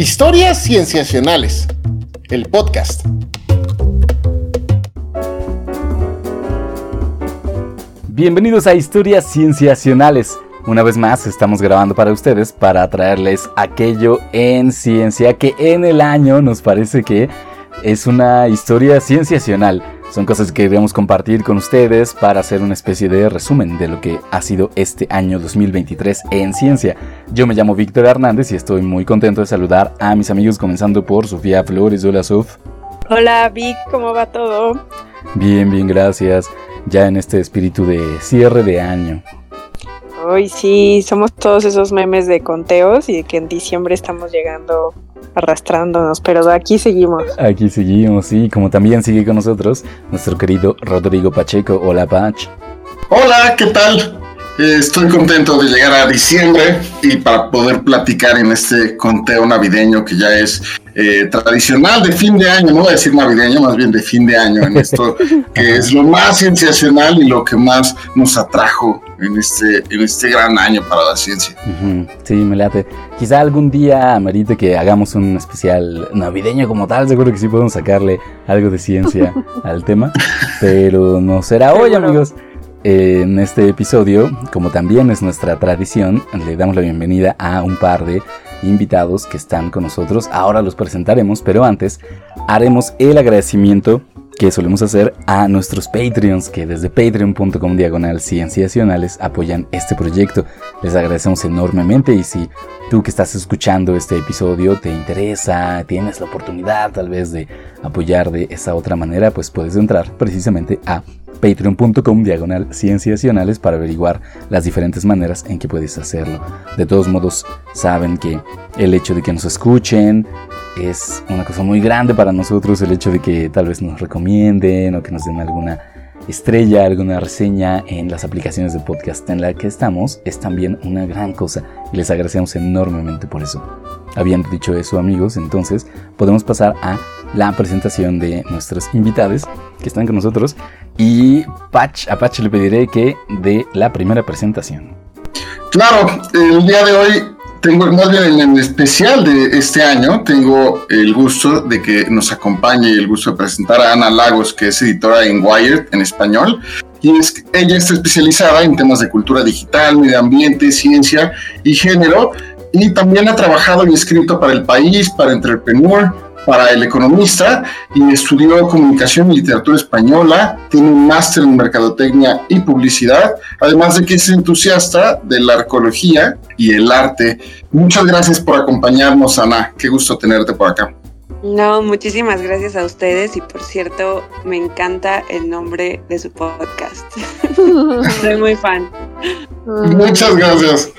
Historias Cienciacionales, el podcast. Bienvenidos a Historias Cienciacionales. Una vez más estamos grabando para ustedes para traerles aquello en ciencia que en el año nos parece que es una historia cienciacional. Son cosas que queremos compartir con ustedes para hacer una especie de resumen de lo que ha sido este año 2023 en ciencia. Yo me llamo Víctor Hernández y estoy muy contento de saludar a mis amigos comenzando por Sofía Flores. Hola Sof. Hola Vic, ¿cómo va todo? Bien, bien, gracias. Ya en este espíritu de cierre de año. Hoy sí, somos todos esos memes de conteos y de que en diciembre estamos llegando arrastrándonos, pero aquí seguimos. Aquí seguimos, sí, como también sigue con nosotros nuestro querido Rodrigo Pacheco. Hola, Pach. Hola, ¿qué tal? Estoy contento de llegar a diciembre y para poder platicar en este conteo navideño que ya es eh, tradicional de fin de año, no voy a decir navideño, más bien de fin de año en esto, que es lo más sensacional y lo que más nos atrajo en este, en este gran año para la ciencia. Sí, me late. Quizá algún día amerite que hagamos un especial navideño como tal, seguro que sí podemos sacarle algo de ciencia al tema, pero no será hoy, amigos. En este episodio, como también es nuestra tradición, le damos la bienvenida a un par de invitados que están con nosotros. Ahora los presentaremos, pero antes haremos el agradecimiento que solemos hacer a nuestros Patreons que desde patreon.com diagonal cienciacionales apoyan este proyecto. Les agradecemos enormemente y si tú que estás escuchando este episodio te interesa, tienes la oportunidad tal vez de apoyar de esa otra manera, pues puedes entrar precisamente a patreon.com diagonal cienciacionales para averiguar las diferentes maneras en que puedes hacerlo. De todos modos, saben que el hecho de que nos escuchen es una cosa muy grande para nosotros, el hecho de que tal vez nos recomienden o que nos den alguna estrella, alguna reseña en las aplicaciones de podcast en la que estamos es también una gran cosa y les agradecemos enormemente por eso. Habiendo dicho eso amigos, entonces podemos pasar a la presentación de nuestros invitados que están con nosotros y Patch, a Patch le pediré que dé la primera presentación. Claro, el día de hoy tengo, más bien en el especial de este año, tengo el gusto de que nos acompañe el gusto de presentar a Ana Lagos, que es editora en Wired en español. Y es, ella está especializada en temas de cultura digital, medio ambiente, ciencia y género. Y también ha trabajado y escrito para El País, para Entrepreneur, para El Economista y estudió comunicación y literatura española, tiene un máster en mercadotecnia y publicidad, además de que es entusiasta de la arqueología y el arte. Muchas gracias por acompañarnos, Ana. Qué gusto tenerte por acá. No, muchísimas gracias a ustedes y por cierto, me encanta el nombre de su podcast. Soy muy fan. Muchas gracias.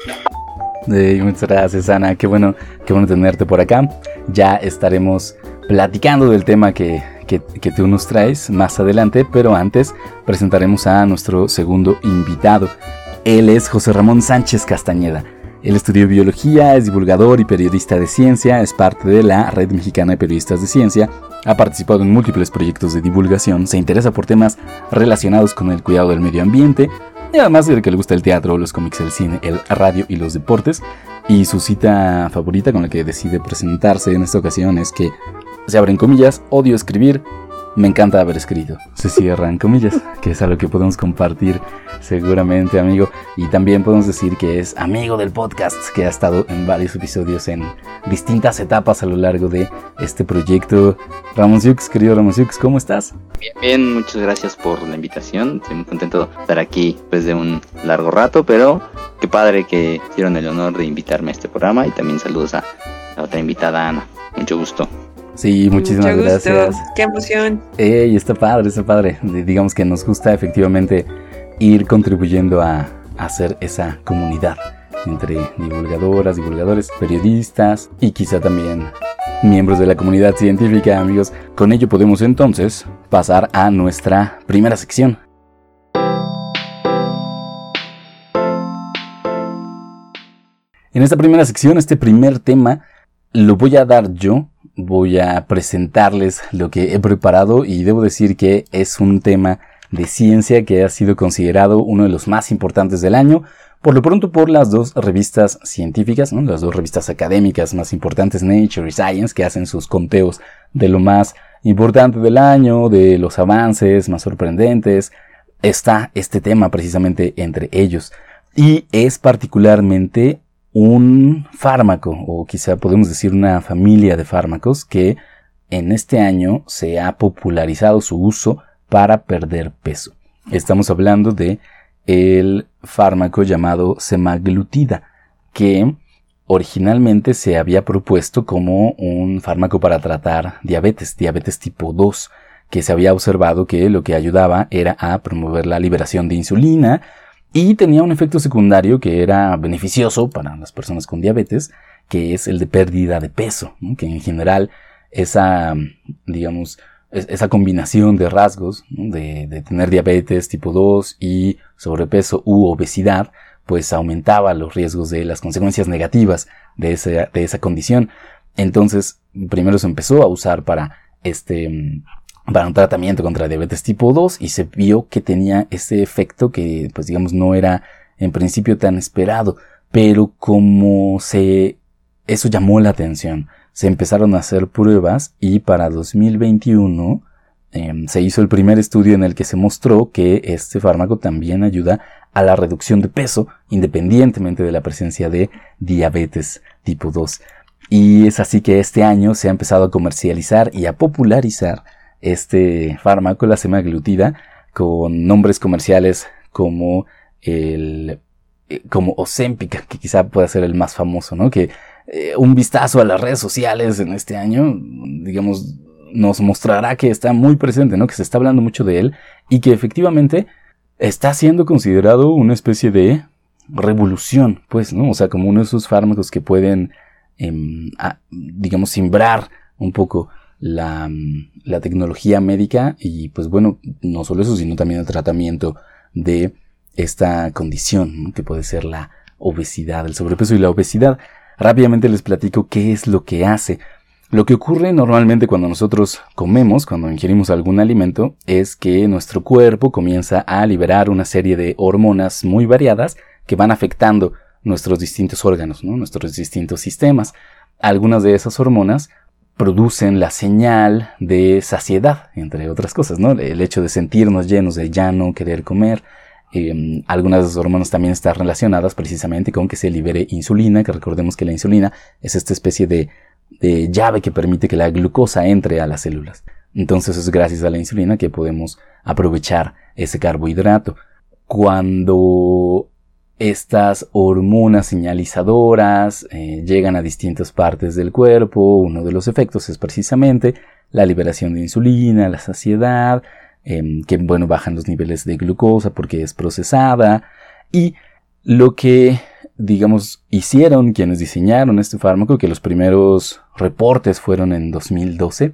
Muchas gracias, Ana. Qué bueno, qué bueno tenerte por acá. Ya estaremos platicando del tema que, que, tú nos traes más adelante, pero antes presentaremos a nuestro segundo invitado. Él es José Ramón Sánchez Castañeda. Él estudió biología, es divulgador y periodista de ciencia, es parte de la Red Mexicana de Periodistas de Ciencia, ha participado en múltiples proyectos de divulgación, se interesa por temas relacionados con el cuidado del medio ambiente, y además de que le gusta el teatro, los cómics, el cine, el radio y los deportes. Y su cita favorita con la que decide presentarse en esta ocasión es que, se abren comillas, odio escribir, me encanta haber escrito. Se cierran comillas, que es algo que podemos compartir seguramente, amigo. Y también podemos decir que es amigo del podcast, que ha estado en varios episodios en distintas etapas a lo largo de este proyecto. Ramón Siux, querido Ramón Siux, ¿cómo estás? Bien, bien, muchas gracias por la invitación. Estoy muy contento de estar aquí después de un largo rato, pero qué padre que hicieron el honor de invitarme a este programa y también saludos a la otra invitada, Ana. Mucho gusto. Sí, muchísimas gracias. Qué emoción. Ey, está padre, está padre. Digamos que nos gusta efectivamente ir contribuyendo a, hacer esa comunidad entre divulgadoras, divulgadores, periodistas y quizá también miembros de la comunidad científica, amigos. Con ello podemos entonces pasar a nuestra primera sección. En esta primera sección, este primer tema, lo voy a dar yo voy a presentarles lo que he preparado y debo decir que es un tema de ciencia que ha sido considerado uno de los más importantes del año por lo pronto por las dos revistas científicas, las dos revistas académicas más importantes, Nature y Science, que hacen sus conteos de lo más importante del año, de los avances más sorprendentes. Está este tema precisamente entre ellos. Y es particularmente un fármaco, o quizá podemos decir una familia de fármacos que en este año se ha popularizado su uso para perder peso. Estamos hablando de el fármaco llamado semaglutida, que originalmente se había propuesto como un fármaco para tratar diabetes, diabetes tipo 2, que se había observado que lo que ayudaba era a promover la liberación de insulina y tenía un efecto secundario que era beneficioso para las personas con diabetes, que es el de pérdida de peso, que en general esa, digamos, esa combinación de rasgos, de, tener diabetes tipo 2 y sobrepeso u obesidad, pues aumentaba los riesgos de las consecuencias negativas de esa, de esa condición. Entonces, primero se empezó a usar para este, para un tratamiento contra diabetes tipo 2 y se vio que tenía ese efecto que, pues digamos, no era en principio tan esperado, pero como se, eso llamó la atención se empezaron a hacer pruebas y para 2021 em, se hizo el primer estudio en el que se mostró que este fármaco también ayuda a la reducción de peso independientemente de la presencia de diabetes tipo 2. Y es así que este año se ha empezado a comercializar y a popularizar este fármaco, la semaglutida, con nombres comerciales como el eh, como Ozempic, que quizá pueda ser el más famoso, ¿no? Que eh, un vistazo a las redes sociales en este año, digamos, nos mostrará que está muy presente, ¿no? Que se está hablando mucho de él y que efectivamente está siendo considerado una especie de revolución, pues, ¿no? O sea, como uno de esos fármacos que pueden, em, digamos, simbrar un poco la, tecnología médica y, pues bueno, no solo eso, sino también el tratamiento de esta condición, que puede ser la obesidad, el sobrepeso y la obesidad. Rápidamente les platico qué es lo que hace. Lo que ocurre normalmente cuando nosotros comemos, cuando ingerimos algún alimento, es que nuestro cuerpo comienza a liberar una serie de hormonas muy variadas que van afectando nuestros distintos órganos, nuestros distintos sistemas. Algunas de esas hormonas producen la señal de saciedad, entre otras cosas, ¿no? El hecho de sentirnos llenos de ya no querer comer, Em, algunas de las hormonas también están relacionadas precisamente con que se libere insulina, que recordemos que la insulina es esta especie de, de llave que permite que la glucosa entre a las células. Entonces es gracias a la insulina que podemos aprovechar ese carbohidrato. Cuando estas hormonas señalizadoras eh, llegan a distintas partes del cuerpo, uno de los efectos es precisamente la liberación de insulina, la saciedad, Em, que bueno, bajan los niveles de glucosa porque es procesada. Y lo que, digamos, hicieron quienes diseñaron este fármaco, que los primeros reportes fueron en 2012,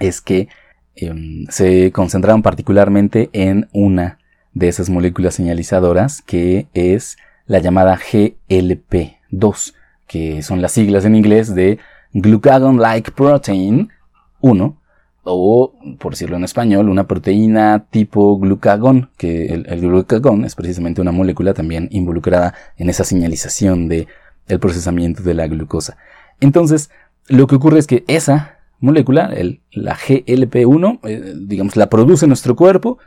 es que em, se concentraron particularmente en una de esas moléculas señalizadoras que es la llamada GLP2, que son las siglas en inglés de Glucagon-like Protein 1, o, por decirlo en español, una proteína tipo glucagón, que el, glucagón es precisamente una molécula también involucrada en esa señalización de el procesamiento de la glucosa. Entonces, lo que ocurre es que esa molécula, el, la GLP1, eh, digamos, la produce nuestro cuerpo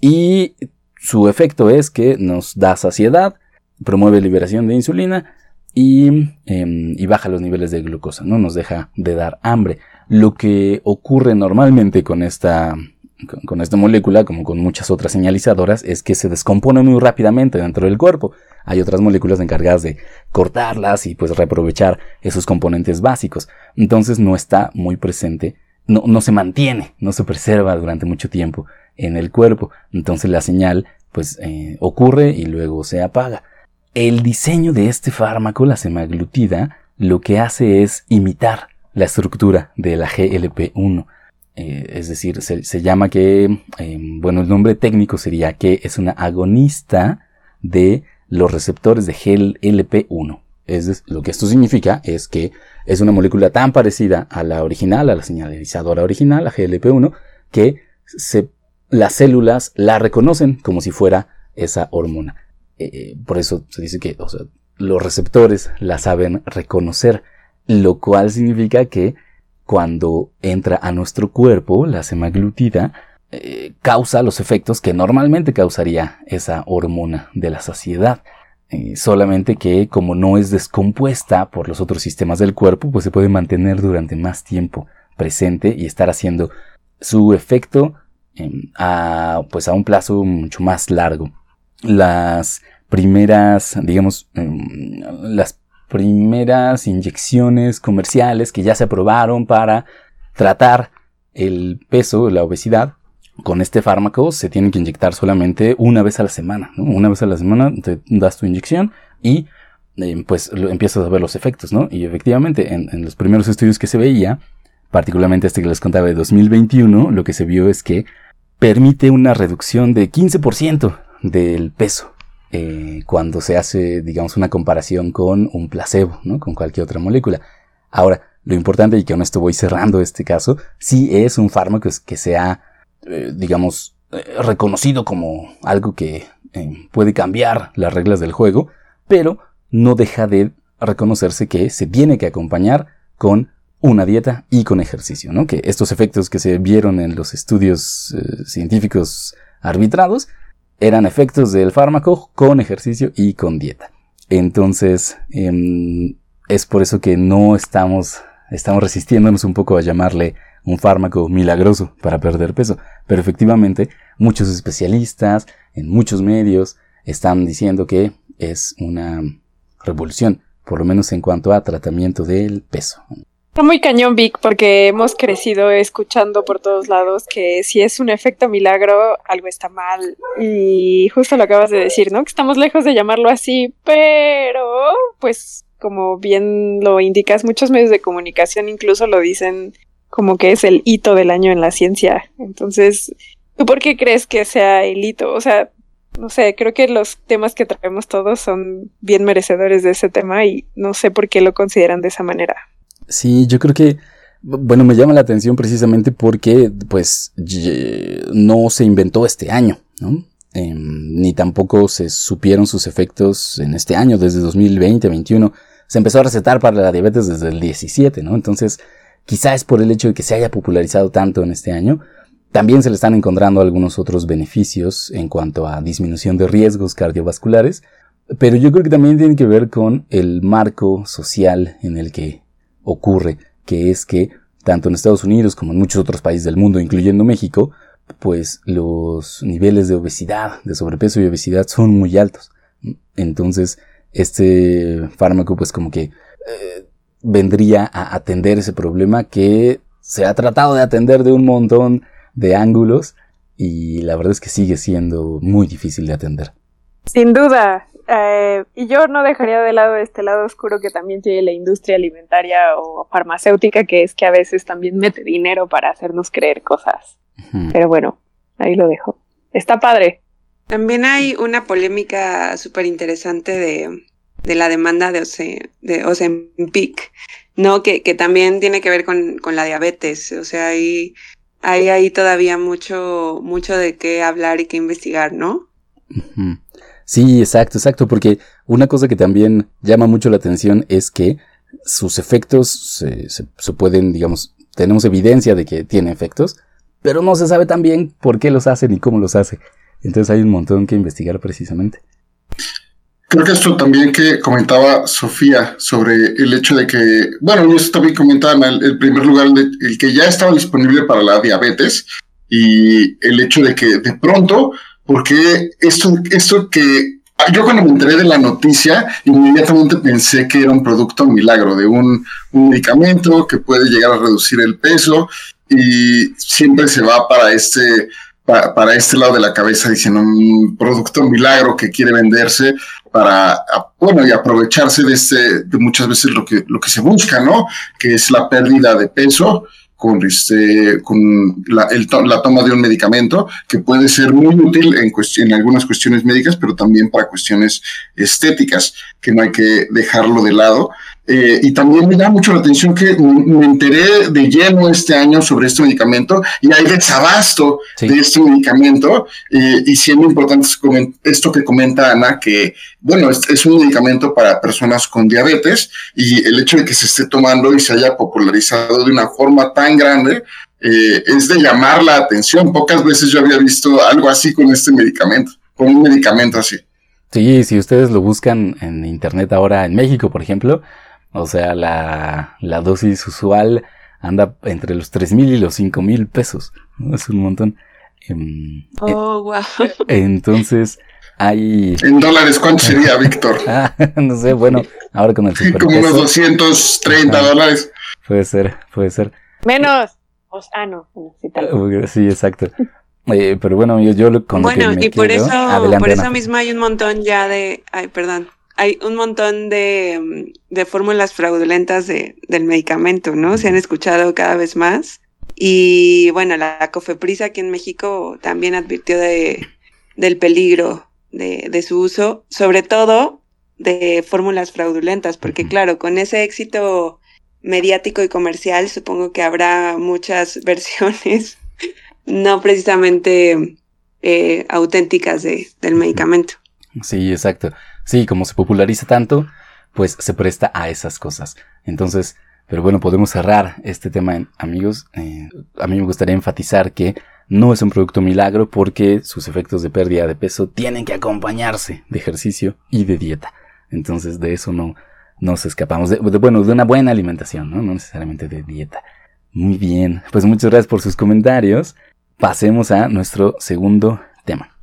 y su efecto es que nos da saciedad, promueve liberación de insulina y, em, y baja los niveles de glucosa, no nos deja de dar hambre. Lo que ocurre normalmente con esta, con esta molécula, como con muchas otras señalizadoras, es que se descompone muy rápidamente dentro del cuerpo. Hay otras moléculas encargadas de cortarlas y pues reaprovechar esos componentes básicos. Entonces no está muy presente, no, no se mantiene, no se preserva durante mucho tiempo en el cuerpo. Entonces la señal pues eh, ocurre y luego se apaga. El diseño de este fármaco, la semaglutida, lo que hace es imitar la estructura de la GLP1. Eh, es decir, se, llama que, em, bueno, el nombre técnico sería que es una agonista de los receptores de GLP1. Es lo que esto significa es que es una molécula tan parecida a la original, a la señalizadora original, la GLP1, que se, las células la reconocen como si fuera esa hormona. Eh, por eso se dice que los receptores la saben reconocer, lo cual significa que cuando entra a nuestro cuerpo la semaglutida, eh, causa los efectos que normalmente causaría esa hormona de la saciedad. Eh, solamente que como no es descompuesta por los otros sistemas del cuerpo, pues se puede mantener durante más tiempo presente y estar haciendo su efecto a, pues a un plazo mucho más largo. Las primeras, digamos, em, las primeras inyecciones comerciales que ya se aprobaron para tratar el peso, la obesidad, con este fármaco se tiene que inyectar solamente una vez a la semana, ¿no? Una vez a la semana te das tu inyección y eh, pues empiezas a ver los efectos, ¿no? Y efectivamente en, en, los primeros estudios que se veía, particularmente este que les contaba de 2021, lo que se vio es que permite una reducción de 15% del peso eh, cuando se hace, digamos, una comparación con un placebo, ¿no? Con cualquier otra molécula. Ahora, lo importante, y que con esto voy cerrando este caso, sí es un fármaco que se ha, eh, digamos, eh, reconocido como algo que puede cambiar las reglas del juego, pero no deja de reconocerse que se tiene que acompañar con una dieta y con ejercicio, ¿no? Que estos efectos que se vieron en los estudios científicos arbitrados eran efectos del fármaco con ejercicio y con dieta. Entonces, em, es por eso que no estamos, estamos resistiéndonos un poco a llamarle un fármaco milagroso para perder peso. Pero efectivamente, muchos especialistas en muchos medios están diciendo que es una revolución, por lo menos en cuanto a tratamiento del peso. Está muy cañón, Vic, porque hemos crecido escuchando por todos lados que si es un efecto milagro, algo está mal. Y justo lo acabas de decir, ¿no? Que estamos lejos de llamarlo así, pero pues como bien lo indicas, muchos medios de comunicación incluso lo dicen como que es el hito del año en la ciencia. Entonces, ¿tú por qué crees que sea el hito? O sea, no sé, creo que los temas que traemos todos son bien merecedores de ese tema y no sé por qué lo consideran de esa manera. Sí, yo creo que, bueno, me llama la atención precisamente porque, pues, no se inventó este año, ¿no? Em, ni tampoco se supieron sus efectos en este año, desde 2020, 2021. Se empezó a recetar para la diabetes desde el 17, ¿no? Entonces, quizá es por el hecho de que se haya popularizado tanto en este año. También se le están encontrando algunos otros beneficios en cuanto a disminución de riesgos cardiovasculares, pero yo creo que también tiene que ver con el marco social en el que ocurre, que es que tanto en Estados Unidos como en muchos otros países del mundo, incluyendo México, pues los niveles de obesidad, de sobrepeso y obesidad son muy altos. Entonces, este fármaco pues como que eh, vendría a atender ese problema que se ha tratado de atender de un montón de ángulos y la verdad es que sigue siendo muy difícil de atender. Sin duda, eh, y yo no dejaría de lado este lado oscuro que también tiene la industria alimentaria o farmacéutica, que es que a veces también mete dinero para hacernos creer cosas. Pero bueno, ahí lo dejo. Está padre. También hay una polémica súper interesante de, de, la demanda de, Oce, de Ozempic, ¿no? Que, que también tiene que ver con, con la diabetes. O sea, hay, hay ahí todavía mucho, mucho de qué hablar y qué investigar, ¿no? Sí, exacto, exacto, porque una cosa que también llama mucho la atención es que sus efectos se, se, pueden, digamos, tenemos evidencia de que tiene efectos, pero no se sabe también por qué los hace ni cómo los hace. Entonces hay un montón que investigar precisamente. Creo que esto también que comentaba Sofía sobre el hecho de que, bueno, yo también comentaba en el, primer lugar el que ya estaba disponible para la diabetes y el hecho de que de pronto porque esto, esto que yo cuando me enteré de la noticia, inmediatamente pensé que era un producto milagro, de un, medicamento que puede llegar a reducir el peso y siempre se va para este, para, este lado de la cabeza diciendo un producto milagro que quiere venderse para, bueno, y aprovecharse de este, de muchas veces lo que, lo que se busca, ¿no? Que es la pérdida de peso con, este, con la, la, toma de un medicamento que puede ser muy útil en, en algunas cuestiones médicas, pero también para cuestiones estéticas, que no hay que dejarlo de lado. Eh, y también me da mucho la atención que me enteré de lleno este año sobre este medicamento y hay desabasto de este medicamento eh, y siendo importante esto que comenta Ana, que bueno, es, un medicamento para personas con diabetes y el hecho de que se esté tomando y se haya popularizado de una forma tan grande eh, es de llamar la atención. Pocas veces yo había visto algo así con este medicamento, con un medicamento así. Sí, si ustedes lo buscan en internet ahora en México, por ejemplo, o sea, la, la dosis usual anda entre los tres mil y los cinco mil pesos. Es un montón. Em, oh, wow. Entonces, hay... En dólares, ¿cuánto sería, Víctor? Ah, no sé, bueno, ahora con el Como unos 230 dólares. Puede ser, puede ser. Menos. ah, no. Sí, exacto. Eh, pero bueno, yo, yo con Bueno, y por eso, por eso mismo hay un montón ya de... Ay, perdón hay un montón de, de fórmulas fraudulentas de, del medicamento, ¿no? Se han escuchado cada vez más. Y bueno, la Cofeprisa aquí en México también advirtió de, del peligro de, de su uso, sobre todo de fórmulas fraudulentas, porque claro, con ese éxito mediático y comercial, supongo que habrá muchas versiones no precisamente eh, auténticas de, del medicamento. Sí, exacto. Sí, como se populariza tanto, pues se presta a esas cosas. Entonces, pero bueno, podemos cerrar este tema, amigos. Eh, a mí me gustaría enfatizar que no es un producto milagro porque sus efectos de pérdida de peso tienen que acompañarse de ejercicio y de dieta. Entonces, de eso no nos escapamos. De, bueno, de una buena alimentación, ¿no? No necesariamente de dieta. Muy bien, pues muchas gracias por sus comentarios. Pasemos a nuestro segundo tema.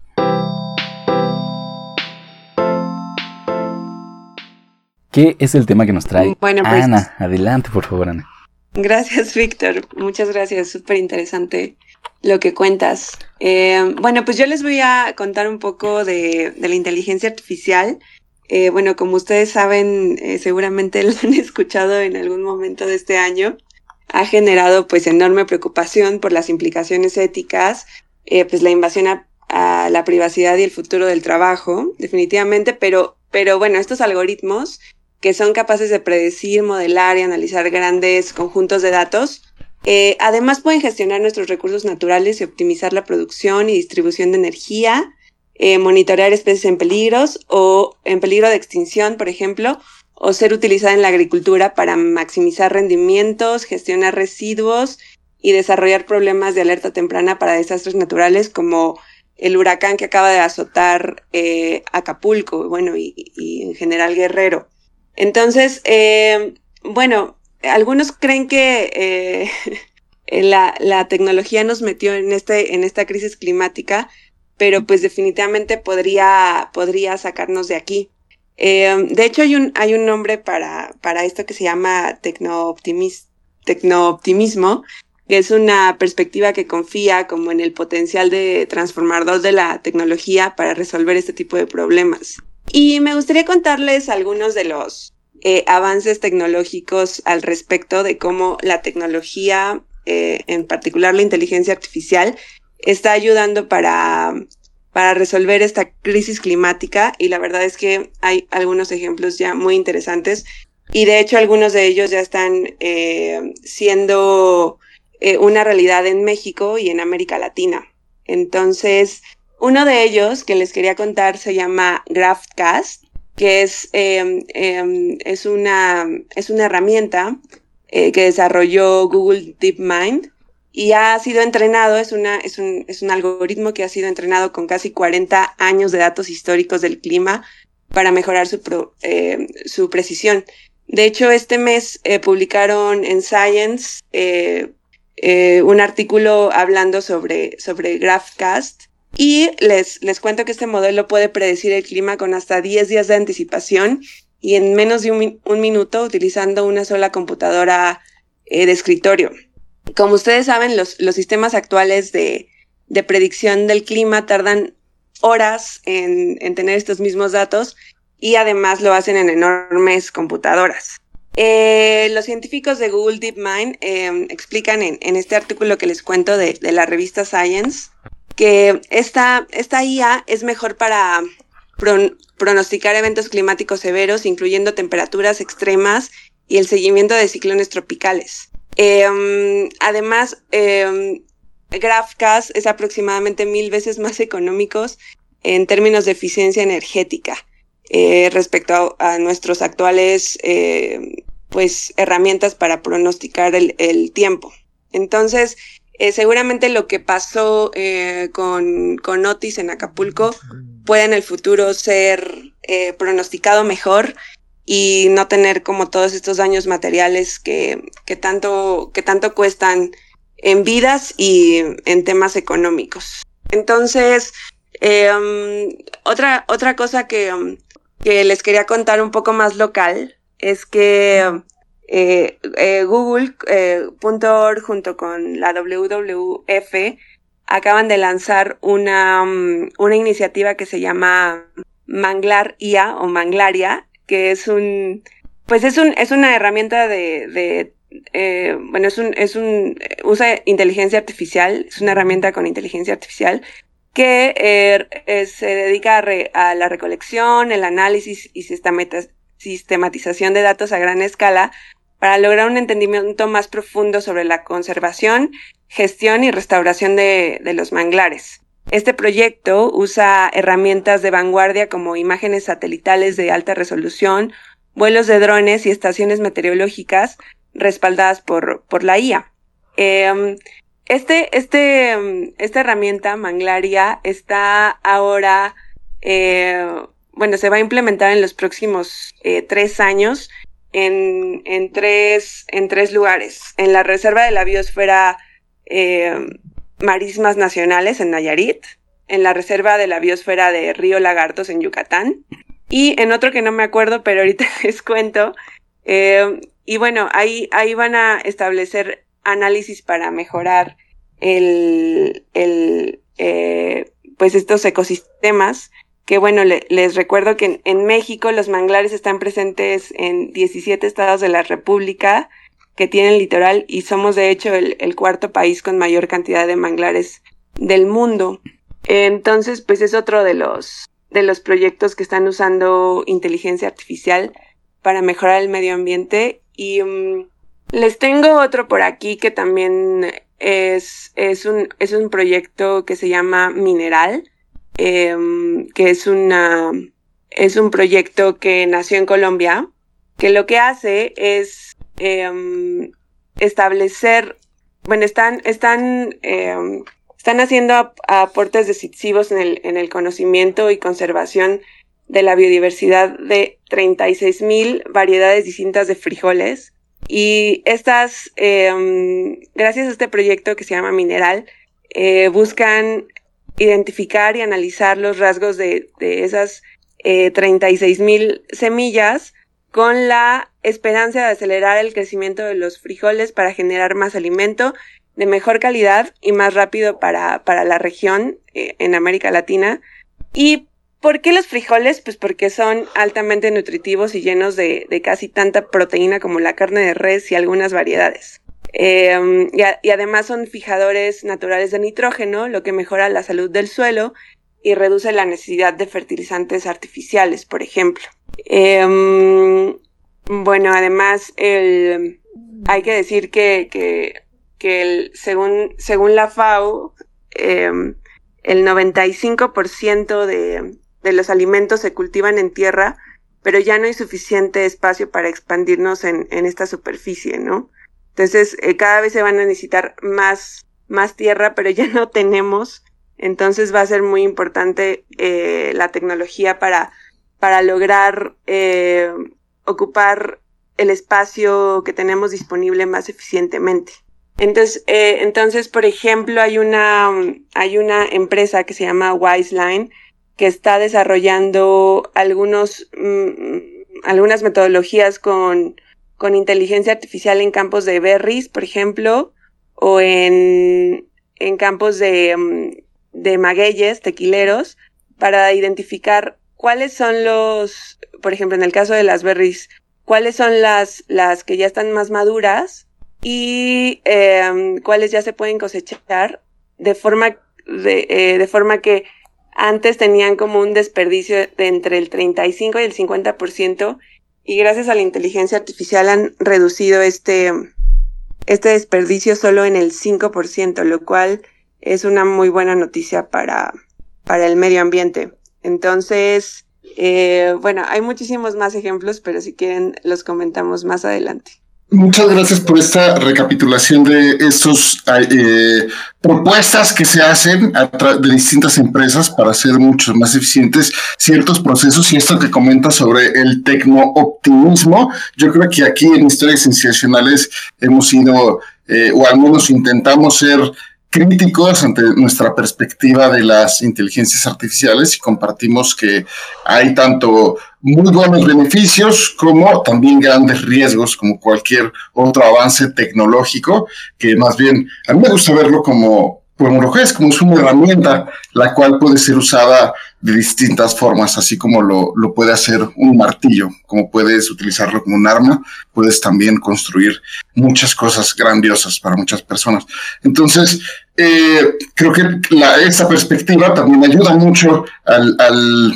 ¿Qué es el tema que nos trae bueno, pues, Ana? Adelante, por favor, Ana. Gracias, Víctor. Muchas gracias. Súper interesante lo que cuentas. Eh, bueno, pues yo les voy a contar un poco de, la inteligencia artificial. Eh, bueno, como ustedes saben, eh, seguramente lo han escuchado en algún momento de este año. Ha generado pues enorme preocupación por las implicaciones éticas, pues la invasión a, a, la privacidad y el futuro del trabajo, definitivamente, pero, pero bueno, estos algoritmos que son capaces de predecir, modelar y analizar grandes conjuntos de datos. Eh, además pueden gestionar nuestros recursos naturales y optimizar la producción y distribución de energía, eh, monitorear especies en peligros o en peligro de extinción, por ejemplo, o ser utilizada en la agricultura para maximizar rendimientos, gestionar residuos y desarrollar problemas de alerta temprana para desastres naturales como el huracán que acaba de azotar eh, Acapulco, bueno, y en general Guerrero. Entonces, eh, bueno, algunos creen que eh, la, tecnología nos metió en, este, en esta crisis climática, pero pues definitivamente podría, podría sacarnos de aquí. Eh, de hecho, hay un, hay un nombre para, para esto que se llama tecnooptimismo, que es una perspectiva que confía como en el potencial de transformador de la tecnología para resolver este tipo de problemas. Y me gustaría contarles algunos de los eh, avances tecnológicos al respecto de cómo la tecnología, eh, en particular la inteligencia artificial, está ayudando para, para resolver esta crisis climática y la verdad es que hay algunos ejemplos ya muy interesantes y de hecho algunos de ellos ya están eh, siendo una realidad en México y en América Latina. Entonces, uno de ellos que les quería contar se llama GraphCast, que es, em, em, es, una, es una herramienta eh, que desarrolló Google DeepMind y ha sido entrenado, es, una, es, un, es un algoritmo que ha sido entrenado con casi 40 años de datos históricos del clima para mejorar su, eh, su precisión. De hecho, este mes eh, publicaron en Science un artículo hablando sobre, sobre GraphCast y les, les cuento que este modelo puede predecir el clima con hasta 10 días de anticipación y en menos de un, minuto utilizando una sola computadora eh, de escritorio. Como ustedes saben, los, los sistemas actuales de, de, predicción del clima tardan horas en, en, tener estos mismos datos y además lo hacen en enormes computadoras. Eh, los científicos de Google DeepMind eh, explican en, en, este artículo que les cuento de, de la revista Science que esta, esta IA es mejor para pronosticar eventos climáticos severos, incluyendo temperaturas extremas y el seguimiento de ciclones tropicales. Em, además, eh, GraphCast es aproximadamente mil veces más económicos en términos de eficiencia energética eh, respecto a, nuestros actuales eh, pues herramientas para pronosticar el, tiempo. Entonces, eh, seguramente lo que pasó con, con Otis en Acapulco puede en el futuro ser pronosticado mejor y no tener como todos estos daños materiales que, que, tanto, que tanto cuestan en vidas y en temas económicos. Entonces, em, otra, otra cosa que, que, les quería contar un poco más local es que eh, eh, Google.org eh, junto con la WWF acaban de lanzar una, una iniciativa que se llama Manglar IA o Manglaria, que es un, pues es un, es una herramienta de, de eh, bueno, es un, es un, usa inteligencia artificial, es una herramienta con inteligencia artificial que se dedica a, la recolección, el análisis y sistematización de datos a gran escala para lograr un entendimiento más profundo sobre la conservación, gestión y restauración de, los manglares. Este proyecto usa herramientas de vanguardia como imágenes satelitales de alta resolución, vuelos de drones y estaciones meteorológicas respaldadas por, por la IA. Em, este, este, esta herramienta, Manglaria, está ahora, eh, bueno, se va a implementar en los próximos eh, tres años en, en, tres, en tres lugares. En la Reserva de la Biosfera eh, Marismas Nacionales en Nayarit, en la Reserva de la Biosfera de Río Lagartos en Yucatán y en otro que no me acuerdo, pero ahorita les cuento, eh, y bueno, ahí, ahí van a establecer análisis para mejorar el, el eh, pues estos ecosistemas. Que bueno, les recuerdo que en, México los manglares están presentes en 17 estados de la República que tienen litoral y somos de hecho el, cuarto país con mayor cantidad de manglares del mundo. Entonces, pues es otro de los, de los proyectos que están usando inteligencia artificial para mejorar el medio ambiente y mm, les tengo otro por aquí que también es, es, un, es un proyecto que se llama Mineral, em, que es una, es un proyecto que nació en Colombia, que lo que hace es em, establecer, bueno, están, están, em, están haciendo aportes decisivos en el, en el conocimiento y conservación de la biodiversidad de 36 mil variedades distintas de frijoles. Y estas, gracias a este proyecto que se llama Mineral, eh, buscan identificar y analizar los rasgos de, de esas eh, 36 mil semillas con la esperanza de acelerar el crecimiento de los frijoles para generar más alimento de mejor calidad y más rápido para, para la región eh, en América Latina y ¿Por qué los frijoles? Pues porque son altamente nutritivos y llenos de, casi tanta proteína como la carne de res y algunas variedades. Em, y, además son fijadores naturales de nitrógeno, lo que mejora la salud del suelo y reduce la necesidad de fertilizantes artificiales, por ejemplo. Em, bueno, además hay que decir que, según, según la FAO, em, el 95% de, de los alimentos se cultivan en tierra, pero ya no hay suficiente espacio para expandirnos en, en esta superficie, ¿no? Entonces, eh, cada vez se van a necesitar más, más tierra, pero ya no tenemos. Entonces va a ser muy importante eh, la tecnología para, para lograr eh, ocupar el espacio que tenemos disponible más eficientemente. Entonces, eh, entonces, por ejemplo, hay una, hay una empresa que se llama Wiseline que está desarrollando algunos, mm, algunas metodologías con, con inteligencia artificial en campos de berries, por ejemplo, o en, en campos de, mm, de magueyes, tequileros, para identificar cuáles son los, por ejemplo, en el caso de las berries, cuáles son las, las que ya están más maduras y eh, cuáles ya se pueden cosechar de forma, de, eh, de forma que antes tenían como un desperdicio de entre el 35 y el 50% y gracias a la inteligencia artificial han reducido este, este desperdicio solo en el 5%, lo cual es una muy buena noticia para, para el medio ambiente. Entonces, eh, bueno, hay muchísimos más ejemplos, pero si quieren los comentamos más adelante. Muchas gracias por esta recapitulación de estas eh, propuestas que se hacen de distintas empresas para hacer mucho más eficientes ciertos procesos y esto que comenta sobre el tecno-optimismo. Yo creo que aquí en Historias Sensacionales hemos sido, eh, o al menos intentamos ser críticos ante nuestra perspectiva de las inteligencias artificiales y compartimos que hay tanto muy buenos beneficios como también grandes riesgos como cualquier otro avance tecnológico que más bien a mí me gusta verlo como es, como es una herramienta la cual puede ser usada de distintas formas, así como lo, lo puede hacer un martillo, como puedes utilizarlo como un arma, puedes también construir muchas cosas grandiosas para muchas personas. Entonces, eh, creo que la, esa perspectiva también ayuda mucho al, al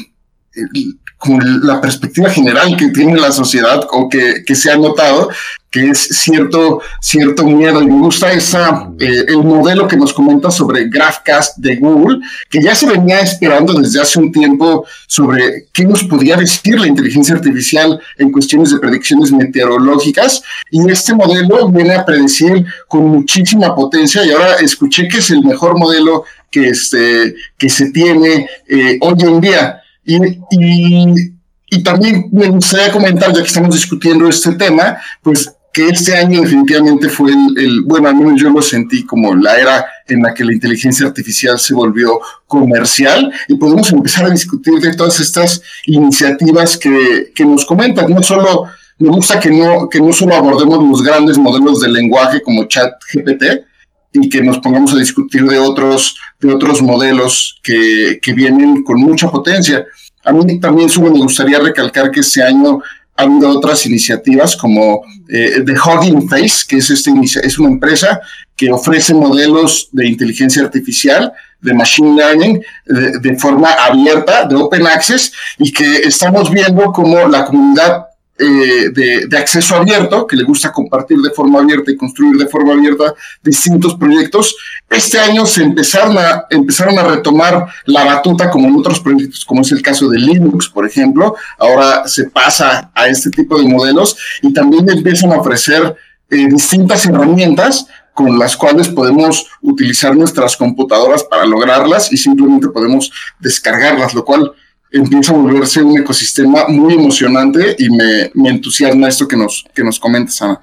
como la perspectiva general que tiene la sociedad o que, que se ha notado, que es cierto, cierto miedo. Y me gusta esa, eh, el modelo que nos comenta sobre GraphCast de Google, que ya se venía esperando desde hace un tiempo sobre qué nos podía decir la inteligencia artificial en cuestiones de predicciones meteorológicas. Y este modelo viene a predecir con muchísima potencia. Y ahora escuché que es el mejor modelo que, este, que se tiene eh, hoy en día. Y, y, y, también me gustaría comentar, ya que estamos discutiendo este tema, pues que este año definitivamente fue el, bueno, al menos yo lo sentí como la era en la que la inteligencia artificial se volvió comercial y podemos empezar a discutir de todas estas iniciativas que, que nos comentan. No solo, me gusta que no, que no solo abordemos los grandes modelos de lenguaje como ChatGPT y que nos pongamos a discutir de otros, de otros modelos que, que vienen con mucha potencia. A mí también me gustaría recalcar que este año ha habido otras iniciativas como eh, The Hugging Face, que es, este, es una empresa que ofrece modelos de inteligencia artificial, de machine learning, de, de, forma abierta, de open access, y que estamos viendo como la comunidad eh, de, acceso abierto, que le gusta compartir de forma abierta y construir de forma abierta distintos proyectos. Este año se empezaron a, retomar la batuta como en otros proyectos, como es el caso de Linux, por ejemplo. Ahora se pasa a este tipo de modelos y también empiezan a ofrecer eh, distintas herramientas con las cuales podemos utilizar nuestras computadoras para lograrlas y simplemente podemos descargarlas, lo cual empieza a volverse un ecosistema muy emocionante y me, me entusiasma esto que nos, que nos comentas, Ana.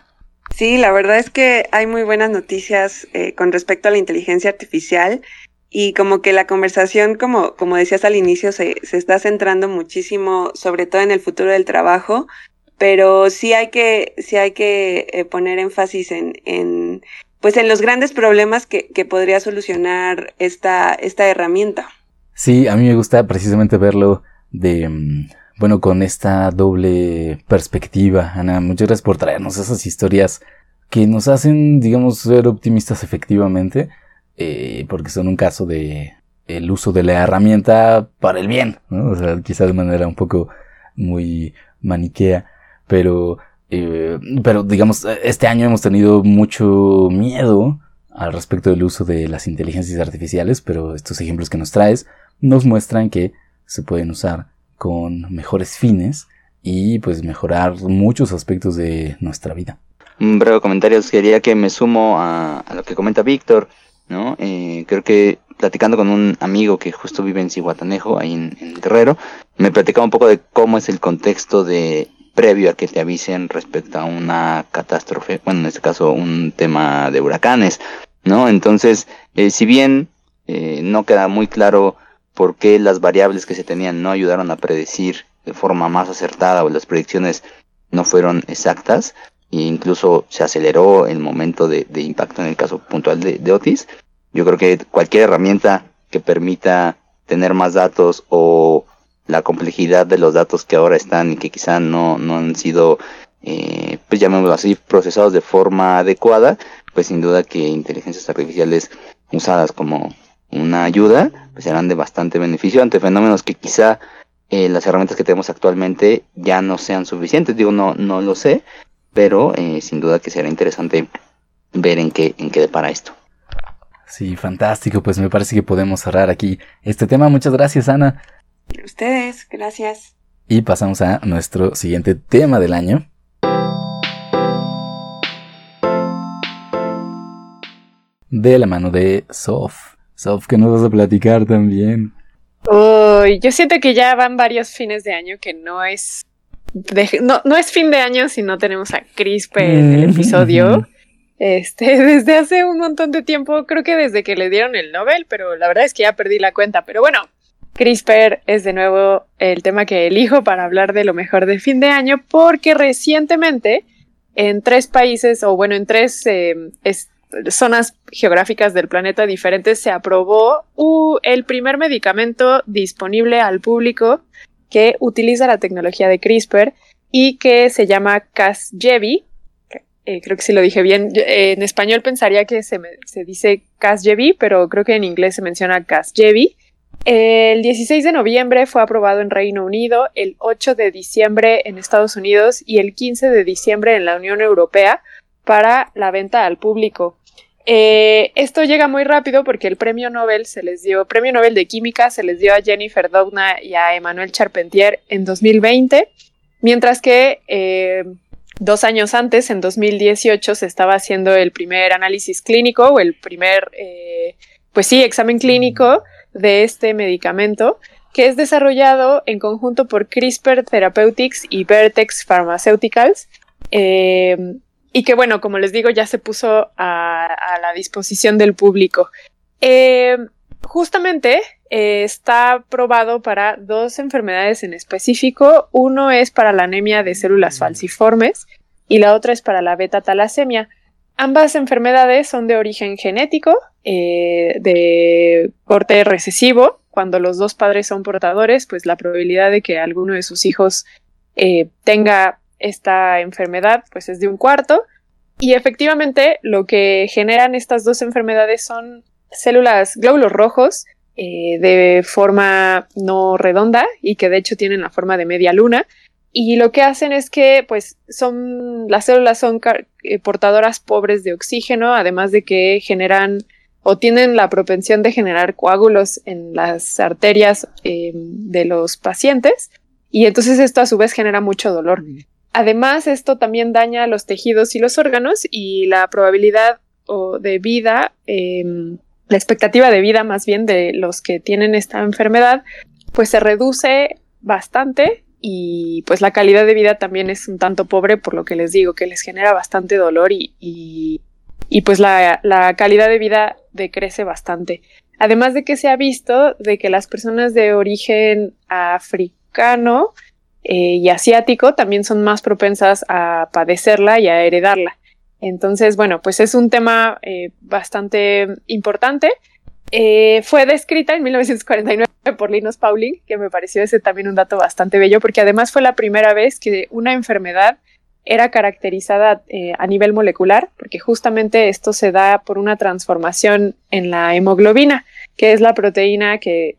Sí, la verdad es que hay muy buenas noticias eh, con respecto a la inteligencia artificial y como que la conversación, como, como decías al inicio, se, se está centrando muchísimo, sobre todo en el futuro del trabajo, pero sí hay que, sí hay que eh, poner énfasis en, en, pues en los grandes problemas que, que podría solucionar esta, esta herramienta. Sí, a mí me gusta precisamente verlo de, mm, bueno, con esta doble perspectiva, Ana. Muchas gracias por traernos esas historias que nos hacen, digamos, ser optimistas efectivamente, eh, porque son un caso de el uso de la herramienta para el bien, ¿no? O sea, quizás de manera un poco muy maniquea, pero, eh, pero digamos, este año hemos tenido mucho miedo al respecto del uso de las inteligencias artificiales, pero estos ejemplos que nos traes nos muestran que se pueden usar con mejores fines y pues mejorar muchos aspectos de nuestra vida. Un breve comentario, quería que me sumo a, lo que comenta Víctor, ¿no? Eh, creo que platicando con un amigo que justo vive en Cihuatanejo, ahí en, en Guerrero, me platicaba un poco de cómo es el contexto de previo a que te avisen respecto a una catástrofe, bueno, en este caso un tema de huracanes, ¿no? Entonces, eh, si bien eh, no queda muy claro por qué las variables que se tenían no ayudaron a predecir de forma más acertada o las predicciones no fueron exactas e incluso se aceleró el momento de, impacto en el caso puntual de, Otis. Yo creo que cualquier herramienta que permita tener más datos o la complejidad de los datos que ahora están y que quizá no, no han sido, eh, pues llamémoslo así, procesados de forma adecuada, pues sin duda que inteligencias artificiales usadas como una ayuda, pues serán de bastante beneficio ante fenómenos que quizá eh, las herramientas que tenemos actualmente ya no sean suficientes. Digo, no, no lo sé, pero eh, sin duda que será interesante ver en qué, en qué depara esto. Sí, fantástico. Pues me parece que podemos cerrar aquí este tema. Muchas gracias, Ana. Ustedes, gracias. Y pasamos a nuestro siguiente tema del año. De la mano de Sof. Sof, que nos vas a platicar también. Uy, yo siento que ya van varios fines de año que no es. no, no es fin de año si no tenemos a Crispe en el episodio. Este, desde hace un montón de tiempo, creo que desde que le dieron el Nobel, pero la verdad es que ya perdí la cuenta. Pero bueno, CRISPR es de nuevo el tema que elijo para hablar de lo mejor de fin de año, porque recientemente en tres países, o bueno, en tres eh, zonas geográficas del planeta diferentes, se aprobó el primer medicamento disponible al público que utiliza la tecnología de CRISPR y que se llama Casgevy. Eh, creo que sí lo dije bien. en español pensaría que se, se dice pero creo que en inglés se menciona Casgevy. El 16 de noviembre fue aprobado en Reino Unido, el 8 de diciembre en Estados Unidos y el 15 de diciembre en la Unión Europea para la venta al público. Eh, esto llega muy rápido porque el premio Nobel se les dio, premio Nobel de Química se les dio a Jennifer Doudna y a Emmanuel Charpentier en 2020, mientras que eh, dos años antes, en 2018, se estaba haciendo el primer análisis clínico o el primer, eh, pues sí, examen clínico de este medicamento que es desarrollado en conjunto por CRISPR Therapeutics y Vertex Pharmaceuticals. Y que bueno, como les digo, ya se puso a, la disposición del público. Eh, justamente eh, está probado para dos enfermedades en específico. Uno es para la anemia de células falciformes y la otra es para la beta talasemia. Ambas enfermedades son de origen genético, eh, de corte recesivo. Cuando los dos padres son portadores, pues la probabilidad de que alguno de sus hijos tenga esta enfermedad, pues es de un cuarto. Y efectivamente, lo que generan estas dos enfermedades son células, glóbulos rojos, eh, de forma no redonda y que de hecho tienen la forma de media luna, y lo que hacen es que, pues, son, las células son eh, portadoras pobres de oxígeno, además de que generan o tienen la propensión de generar coágulos en las arterias em, de los pacientes, y entonces esto a su vez genera mucho dolor. Además, esto también daña los tejidos y los órganos y la probabilidad o de vida, em, la expectativa de vida más bien de los que tienen esta enfermedad, pues se reduce bastante y pues la calidad de vida también es un tanto pobre por lo que les digo, que les genera bastante dolor y, y, pues la, la, calidad de vida decrece bastante. Además de que se ha visto de que las personas de origen africano eh, y asiático también son más propensas a padecerla y a heredarla. Entonces, bueno, pues es un tema eh, bastante importante eh, fue descrita en 1949 por Linus Pauling, que me pareció ese también un dato bastante bello, porque además fue la primera vez que una enfermedad era caracterizada a nivel molecular, porque justamente esto se da por una transformación en la hemoglobina, que es la proteína que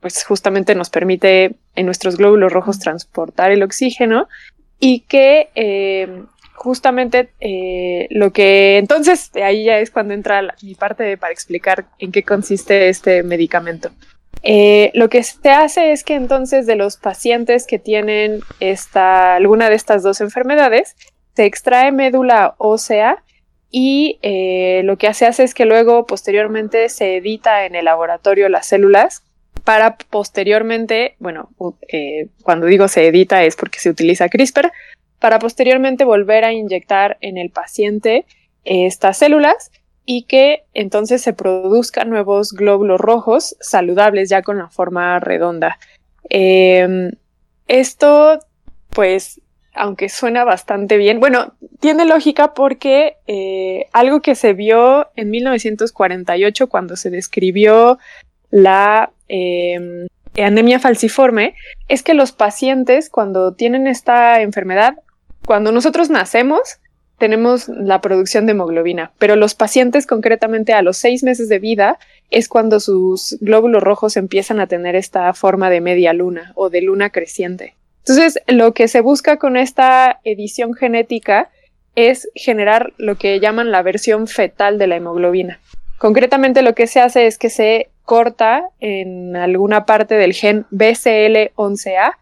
pues justamente nos permite en nuestros glóbulos rojos transportar el oxígeno y que justamente eh, lo que entonces ahí ya es cuando entra mi parte para explicar en qué consiste este medicamento. Eh, lo que se hace es que entonces de los pacientes que tienen esta, alguna de estas dos enfermedades, se extrae médula ósea y eh, lo que se hace es que luego posteriormente se edita en el laboratorio las células para posteriormente, bueno, cuando digo se edita es porque se utiliza CRISPR, para posteriormente volver a inyectar en el paciente estas células y que entonces se produzcan nuevos glóbulos rojos saludables ya con la forma redonda. Em, esto, pues, aunque suena bastante bien, bueno, tiene lógica porque eh, algo que se vio en 1948 cuando se describió la em, anemia falciforme es que los pacientes cuando tienen esta enfermedad cuando nosotros nacemos, tenemos la producción de hemoglobina, pero los pacientes concretamente a los seis meses de vida es cuando sus glóbulos rojos empiezan a tener esta forma de media luna o de luna creciente. Entonces, lo que se busca con esta edición genética es generar lo que llaman la versión fetal de la hemoglobina. Concretamente lo que se hace es que se corta en alguna parte del gen BCL11A.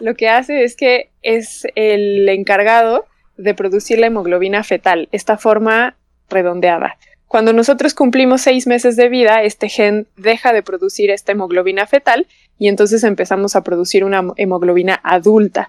Lo que hace es que es el encargado de producir la hemoglobina fetal, esta forma redondeada. Cuando nosotros cumplimos seis meses de vida, este gen deja de producir esta hemoglobina fetal y entonces empezamos a producir una hemoglobina adulta.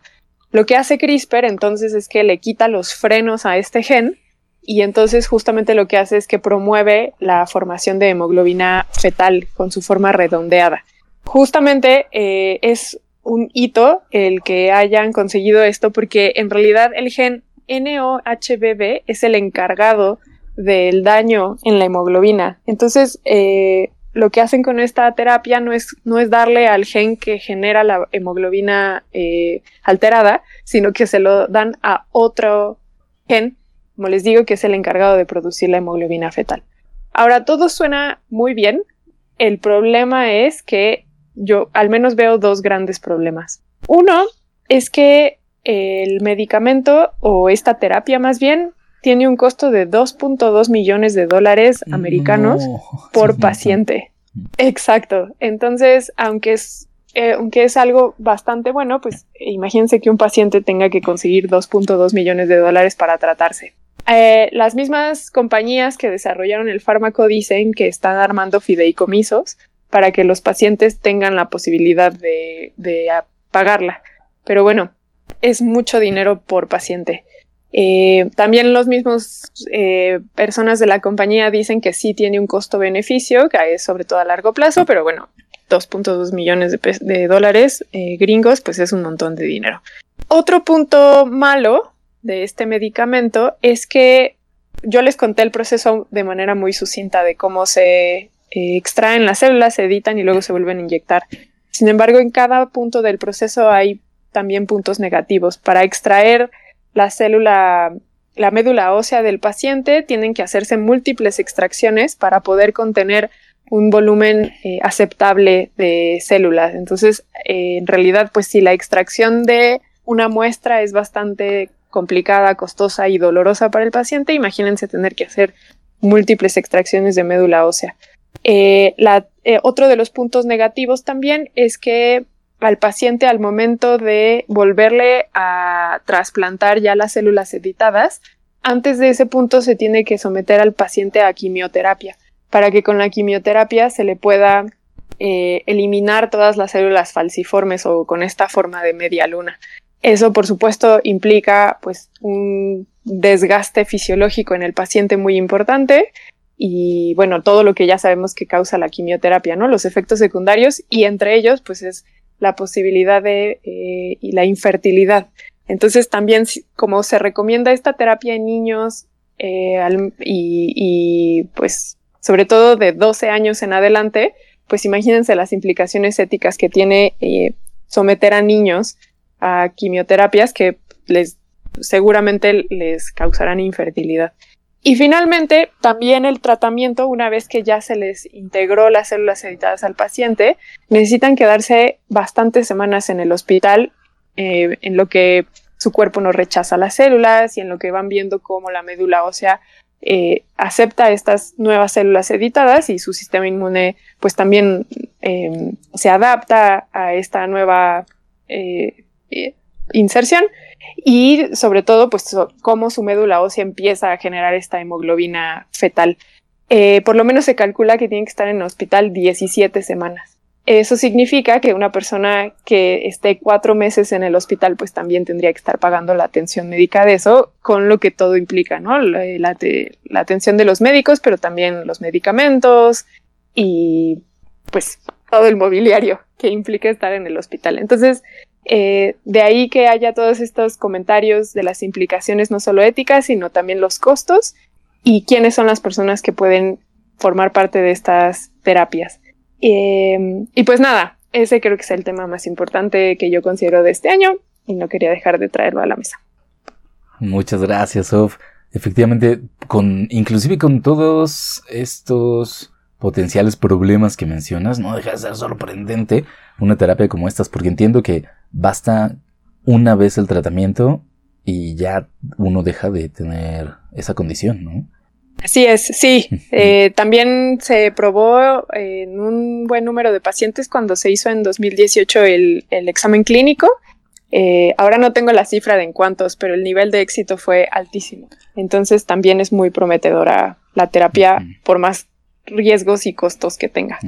Lo que hace CRISPR entonces es que le quita los frenos a este gen y entonces justamente lo que hace es que promueve la formación de hemoglobina fetal con su forma redondeada. Justamente eh, es un hito el que hayan conseguido esto porque en realidad el gen NOHBB es el encargado del daño en la hemoglobina. Entonces, eh, lo que hacen con esta terapia no es, no es darle al gen que genera la hemoglobina eh, alterada, sino que se lo dan a otro gen, como les digo, que es el encargado de producir la hemoglobina fetal. Ahora, todo suena muy bien. El problema es que yo al menos veo dos grandes problemas. Uno es que el medicamento o esta terapia más bien tiene un costo de 2.2 millones de dólares americanos por paciente. Exacto. Entonces, aunque es, eh, aunque es algo bastante bueno, pues imagínense que un paciente tenga que conseguir 2.2 millones de dólares para tratarse. Eh, las mismas compañías que desarrollaron el fármaco dicen que están armando fideicomisos para que los pacientes tengan la posibilidad de, pagarla. Pero bueno, es mucho dinero por paciente. Eh, también los mismos eh, personas de la compañía dicen que sí tiene un costo-beneficio, que es sobre todo a largo plazo, pero bueno, 2.2 millones de, dólares eh, gringos, pues es un montón de dinero. Otro punto malo de este medicamento es que yo les conté el proceso de manera muy sucinta de cómo se extraen las células, se editan y luego se vuelven a inyectar. Sin embargo, en cada punto del proceso hay también puntos negativos. Para extraer la célula, la médula ósea del paciente, tienen que hacerse múltiples extracciones para poder contener un volumen eh, aceptable de células. Entonces, eh, en realidad, pues si la extracción de una muestra es bastante complicada, costosa y dolorosa para el paciente, imagínense tener que hacer múltiples extracciones de médula ósea. Eh, otro de los puntos negativos también es que al paciente al momento de volverle a trasplantar ya las células editadas, antes de ese punto se tiene que someter al paciente a quimioterapia para que con la quimioterapia se le pueda eh, eliminar todas las células falciformes o con esta forma de media luna. Eso, por supuesto, implica pues un desgaste fisiológico en el paciente muy importante y bueno, todo lo que ya sabemos que causa la quimioterapia, ¿no? Los efectos secundarios y entre ellos pues es la posibilidad de eh, y la infertilidad. Entonces también como se recomienda esta terapia en niños eh, y, pues sobre todo de 12 años en adelante, pues imagínense las implicaciones éticas que tiene eh, someter a niños a quimioterapias que les seguramente les causarán infertilidad. Y finalmente, también el tratamiento, una vez que ya se les integró las células editadas al paciente, necesitan quedarse bastantes semanas en el hospital, eh, en lo que su cuerpo no rechaza las células y en lo que van viendo cómo la médula ósea eh, acepta estas nuevas células editadas y su sistema inmune pues también eh, se adapta a esta nueva inserción y sobre todo pues cómo su médula ósea empieza a generar esta hemoglobina fetal. Eh, por lo menos se calcula que tiene que estar en el hospital 17 semanas. Eso significa que una persona que esté cuatro meses en el hospital, pues también tendría que estar pagando la atención médica de eso, con lo que todo implica, ¿no? La, la atención de los médicos, pero también los medicamentos y pues todo el mobiliario que implica estar en el hospital. Entonces, eh, de ahí que haya todos estos comentarios de las implicaciones no solo éticas, sino también los costos y quiénes son las personas que pueden formar parte de estas terapias. Em, y pues nada, ese creo que es el tema más importante que yo considero de este año y no quería dejar de traerlo a la mesa. Muchas gracias, Sof. efectivamente, con, inclusive con todos estos potenciales problemas que mencionas, no deja de ser sorprendente una terapia como estas, porque entiendo que basta una vez el tratamiento y ya uno deja de tener esa condición, ¿no? Así es, sí. Eh, también se probó en un buen número de pacientes cuando se hizo en 2018 el, el examen clínico. Eh, ahora no tengo la cifra de en cuántos, pero el nivel de éxito fue altísimo. Entonces también es muy prometedora la terapia por más riesgos y costos que tenga.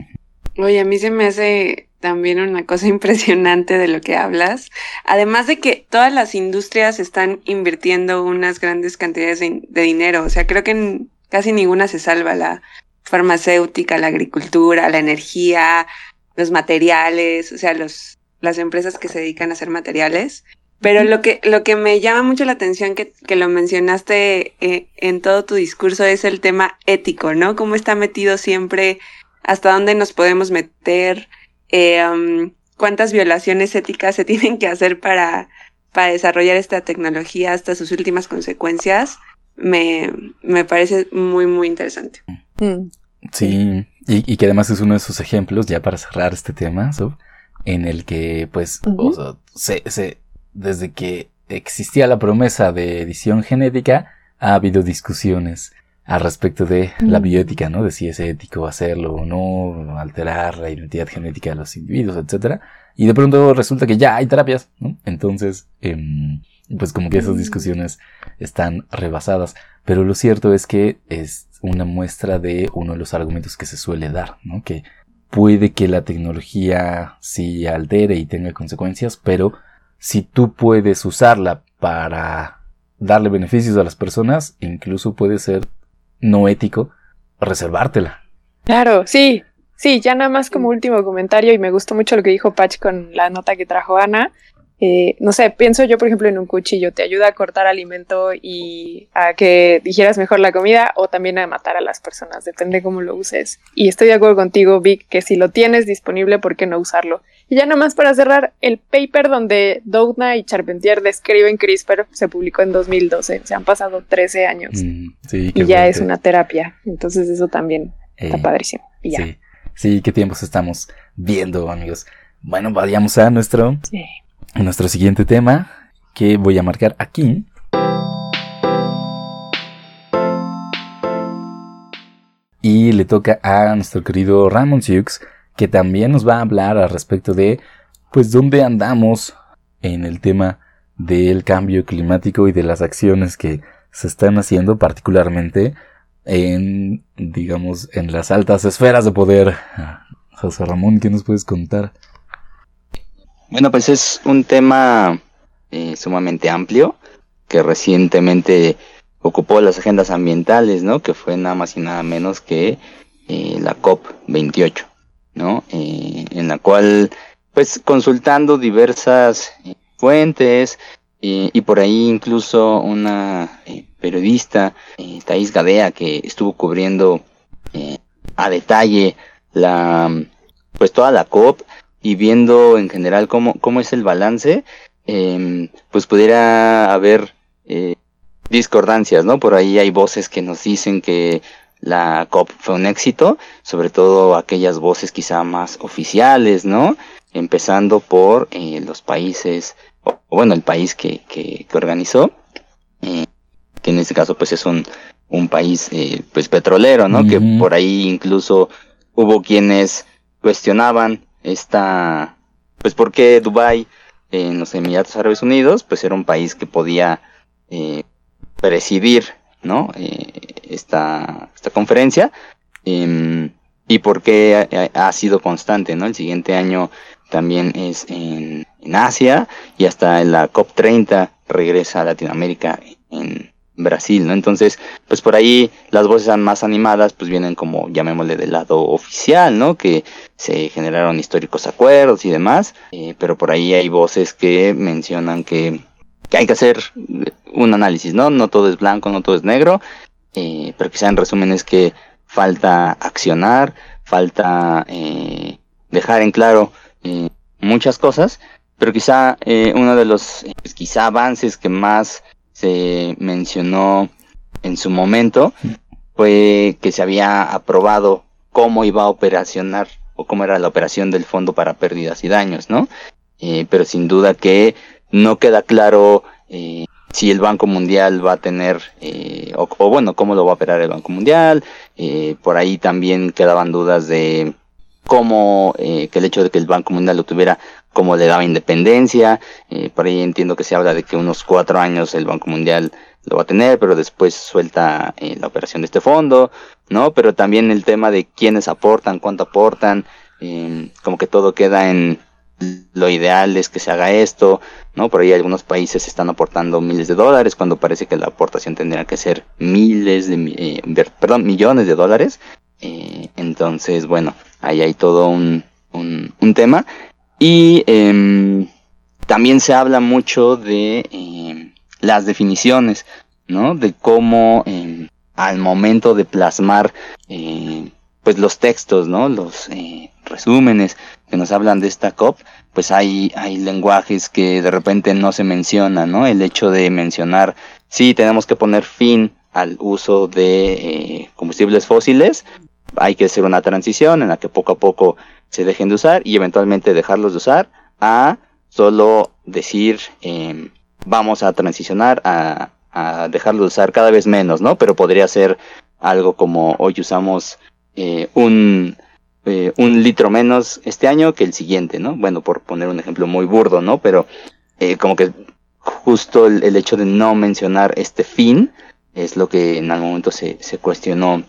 Oye, a mí se me hace también una cosa impresionante de lo que hablas. Además de que todas las industrias están invirtiendo unas grandes cantidades de, dinero. O sea, creo que casi ninguna se salva. La farmacéutica, la agricultura, la energía, los materiales, o sea, los, las empresas que se dedican a hacer materiales. Pero lo que, lo que me llama mucho la atención que, que lo mencionaste eh, en todo tu discurso es el tema ético, ¿no? Cómo está metido siempre, hasta dónde nos podemos meter, eh, um, cuántas violaciones éticas se tienen que hacer para, para desarrollar esta tecnología hasta sus últimas consecuencias, me, me parece muy, muy interesante. Mm. Sí, y, y, que además es uno de sus ejemplos, ya para cerrar este tema, en el que, pues, o sea, se, se, desde que existía la promesa de edición genética, ha habido discusiones al respecto de la bioética, ¿no? De si es ético hacerlo o no, alterar la identidad genética de los individuos, etc. Y de pronto resulta que ya hay terapias, ¿no? Entonces, em, pues como que esas mm. discusiones están rebasadas. Pero lo cierto es que es una muestra de uno de los argumentos que se suele dar, ¿no? Que puede que la tecnología sí altere y tenga consecuencias, pero si tú puedes usarla para darle beneficios a las personas, incluso puede ser no ético reservártela. Claro, sí, sí, ya nada más como último comentario y me gustó mucho lo que dijo Patch con la nota que trajo Ana. Eh, no sé, pienso yo, por ejemplo, en un cuchillo, te ayuda a cortar alimento y a que digieras mejor la comida o también a matar a las personas, depende cómo lo uses. Y estoy de acuerdo contigo, Vic, que si lo tienes disponible, ¿por qué no usarlo? Y ya nada más para cerrar, el paper donde Doudna y Charpentier describen CRISPR se publicó en 2012, se han pasado 13 años mm, y ya es una terapia, entonces eso también está eh, padrísimo. Sí, sí, qué tiempos estamos viendo, amigos. Bueno, vayamos a nuestro... Sí nuestro siguiente tema que voy a marcar aquí. Y le toca a nuestro querido Ramon Siux, que también nos va a hablar al respecto de, pues, dónde andamos en el tema del cambio climático y de las acciones que se están haciendo, particularmente en, digamos, en las altas esferas de poder. José Ramón, ¿qué nos puedes contar? Bueno, pues es un tema eh, sumamente amplio que recientemente ocupó las agendas ambientales, ¿no? Que fue nada más y nada menos que eh, la COP 28, ¿no? Eh, en la cual, pues, consultando diversas fuentes y por ahí incluso una periodista, Thais Gadea, que estuvo cubriendo a detalle la, pues, toda la COP y viendo en general cómo, cómo es el balance, eh, pues pudiera haber eh, discordancias, ¿no? Por ahí hay voces que nos dicen que la COP fue un éxito, sobre todo aquellas voces quizá más oficiales, ¿no? Empezando por eh, los países, o, bueno, el país que, que, que organizó, eh, que en este caso pues es un, un país eh, pues petrolero, ¿no? Que por ahí incluso hubo quienes cuestionaban esta, pues porque Dubai en los Emiratos Árabes Unidos, pues era un país que podía eh, presidir, ¿no? Eh, esta, esta conferencia. Em, y porque ha, ha, sido constante, ¿no? El siguiente año también es en, en Asia y hasta en la COP30 regresa a Latinoamérica en, Brasil, ¿no? Entonces, pues por ahí las voces más animadas, pues vienen como, llamémosle, del lado oficial, ¿no? Que se generaron históricos acuerdos y demás, eh, pero por ahí hay voces que mencionan que, que, hay que hacer un análisis, ¿no? No todo es blanco, no todo es negro, eh, pero quizá en resumen es que falta accionar, falta eh, dejar en claro muchas cosas, pero quizá uno de los pues, quizá avances que más se mencionó en su momento fue que se había aprobado cómo iba a operacionar o cómo era la operación del fondo para pérdidas y daños, ¿no? Eh, pero sin duda que no queda claro eh, si el Banco Mundial va a tener, eh, o, o, bueno, cómo lo va a operar el Banco Mundial. Eh, por ahí también quedaban dudas de cómo, eh, que el hecho de que el Banco Mundial lo tuviera, cómo le daba independencia. Eh, por ahí entiendo que se habla de que unos cuatro años el Banco Mundial lo va a tener, pero después suelta eh, la operación de este fondo, ¿no? Pero también el tema de quiénes aportan, cuánto aportan, eh, como que todo queda en lo ideal es que se haga esto, ¿no? Por ahí algunos países están aportando miles de dólares cuando parece que la aportación tendría que ser miles de, eh, perdón, millones de dólares. Entonces, bueno, ahí hay todo un, un, un tema. Y em, también se habla mucho de em, las definiciones, ¿no? De cómo em, al momento de plasmar eh, pues los textos, ¿no? Los eh, resúmenes que nos hablan de esta COP, pues hay, hay lenguajes que de repente no se mencionan, ¿no? El hecho de mencionar, sí, tenemos que poner fin al uso de eh, combustibles fósiles, hay que hacer una transición en la que poco a poco se dejen de usar y eventualmente dejarlos de usar a solo decir eh, vamos a transicionar a, a dejarlo de usar cada vez menos, ¿no? Pero podría ser algo como hoy usamos eh, un, eh, un litro menos este año que el siguiente, ¿no? Bueno, por poner un ejemplo muy burdo, ¿no? Pero eh, como que justo el, el hecho de no mencionar este fin es lo que en algún momento se, se cuestionó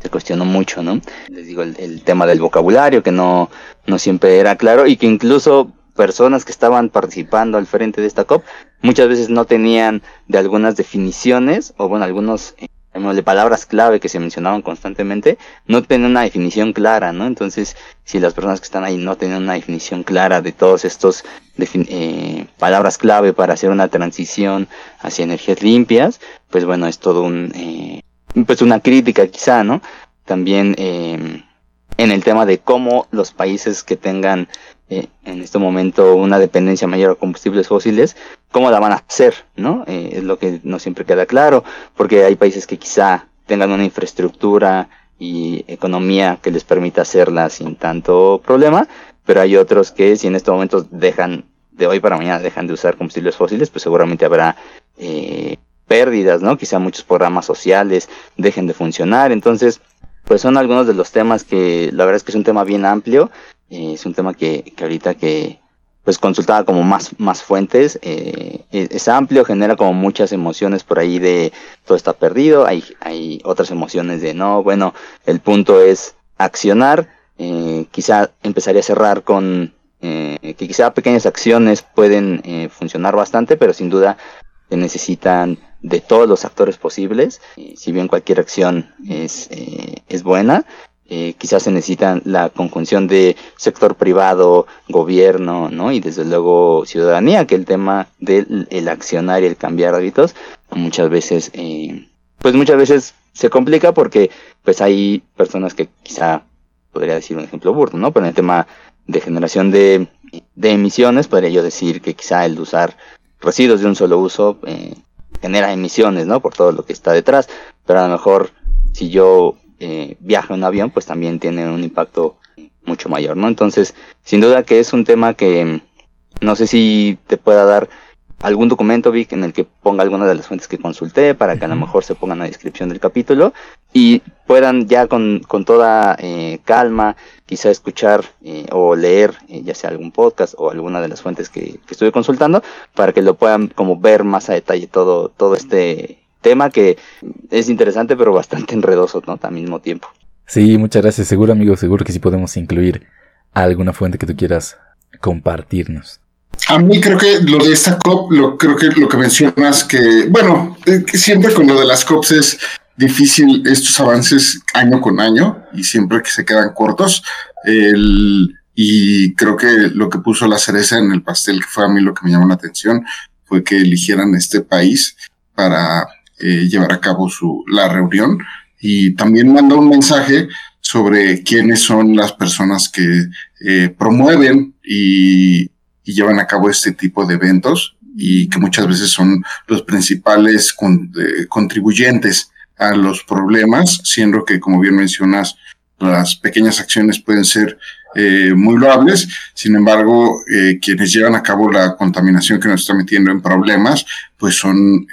se cuestionó mucho, ¿no? Les digo, el, tema del vocabulario que no, no siempre era claro y que incluso personas que estaban participando al frente de esta COP muchas veces no tenían de algunas definiciones o bueno, algunos de palabras clave que se mencionaban constantemente, no tenían una definición clara, ¿no? Entonces, si las personas que están ahí no tenían una definición clara de todos estos eh, palabras clave para hacer una transición hacia energías limpias, pues bueno, es todo un, eh, pues una crítica quizá, ¿no? También eh, en el tema de cómo los países que tengan eh, en este momento una dependencia mayor a combustibles fósiles, cómo la van a hacer, ¿no? Eh, es lo que no siempre queda claro, porque hay países que quizá tengan una infraestructura y economía que les permita hacerla sin tanto problema, pero hay otros que si en estos momentos dejan, de hoy para mañana dejan de usar combustibles fósiles, pues seguramente habrá eh, pérdidas, ¿no? Quizá muchos programas sociales dejen de funcionar, entonces, pues son algunos de los temas que la verdad es que es un tema bien amplio, eh, es un tema que, que ahorita que pues consultaba como más, más fuentes, eh, es, es amplio, genera como muchas emociones por ahí de todo está perdido, hay, hay otras emociones de no, bueno, el punto es accionar, eh, quizá empezaría a cerrar con eh, que quizá pequeñas acciones pueden funcionar bastante, pero sin duda se necesitan de todos los actores posibles, eh, si bien cualquier acción es, eh, es buena, eh, quizás se necesita la conjunción de sector privado, gobierno, ¿no? Y desde luego ciudadanía, que el tema del el accionar y el cambiar hábitos muchas veces, eh, pues muchas veces se complica porque pues hay personas que quizá podría decir un ejemplo burdo, ¿no? Pero en el tema de generación de, de emisiones, podría yo decir que quizá el usar residuos de un solo uso eh, genera emisiones, ¿no? Por todo lo que está detrás, pero a lo mejor si yo eh, viajo en avión, pues también tiene un impacto mucho mayor, ¿no? Entonces, sin duda que es un tema que no sé si te pueda dar algún documento, Vic, en el que ponga alguna de las fuentes que consulté para que a lo mejor se pongan en la descripción del capítulo y puedan ya con, con toda eh, calma quizá escuchar eh, o leer eh, ya sea algún podcast o alguna de las fuentes que, que estuve consultando para que lo puedan como ver más a detalle todo, todo este tema que es interesante pero bastante enredoso, ¿no? Al mismo tiempo. Sí, muchas gracias. Seguro, amigo, seguro que sí podemos incluir alguna fuente que tú quieras compartirnos. A mí creo que lo de esta COP, lo creo que lo que mencionas que, bueno, eh, siempre con lo de las COPs es difícil estos avances año con año y siempre que se quedan cortos. El, y creo que lo que puso la cereza en el pastel, que fue a mí lo que me llamó la atención, fue que eligieran este país para eh, llevar a cabo su, la reunión y también manda un mensaje sobre quiénes son las personas que eh, promueven y, y llevan a cabo este tipo de eventos y que muchas veces son los principales eh, contribuyentes a los problemas, siendo que, como bien mencionas, las pequeñas acciones pueden ser eh, muy loables, sin embargo, eh, quienes llevan a cabo la contaminación que nos está metiendo en problemas, pues son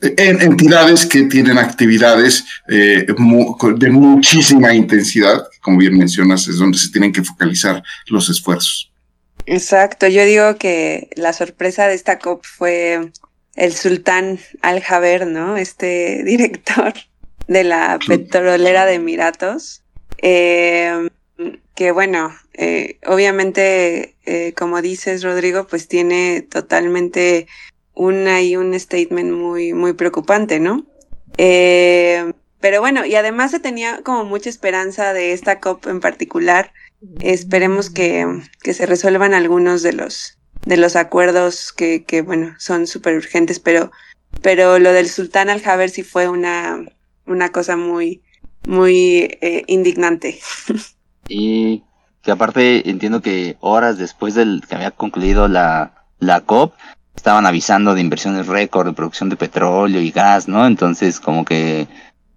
eh, entidades que tienen actividades de muchísima intensidad, como bien mencionas, es donde se tienen que focalizar los esfuerzos. Exacto, yo digo que la sorpresa de esta COP fue el sultán Al-Jaber, ¿no? Este director de la petrolera de Emiratos. Eh, que bueno, eh, obviamente, eh, como dices, Rodrigo, pues tiene totalmente una y un statement muy, muy preocupante, ¿no? pero bueno, y además se tenía como mucha esperanza de esta COP en particular. Esperemos que, que se resuelvan algunos de los, de los acuerdos que, que bueno, son súper urgentes, pero, pero lo del sultán al-Jaber sí fue una, una cosa muy, muy eh, indignante. Y que aparte entiendo que horas después del que había concluido la, la COP, estaban avisando de inversiones récord, de producción de petróleo y gas, ¿no? Entonces como que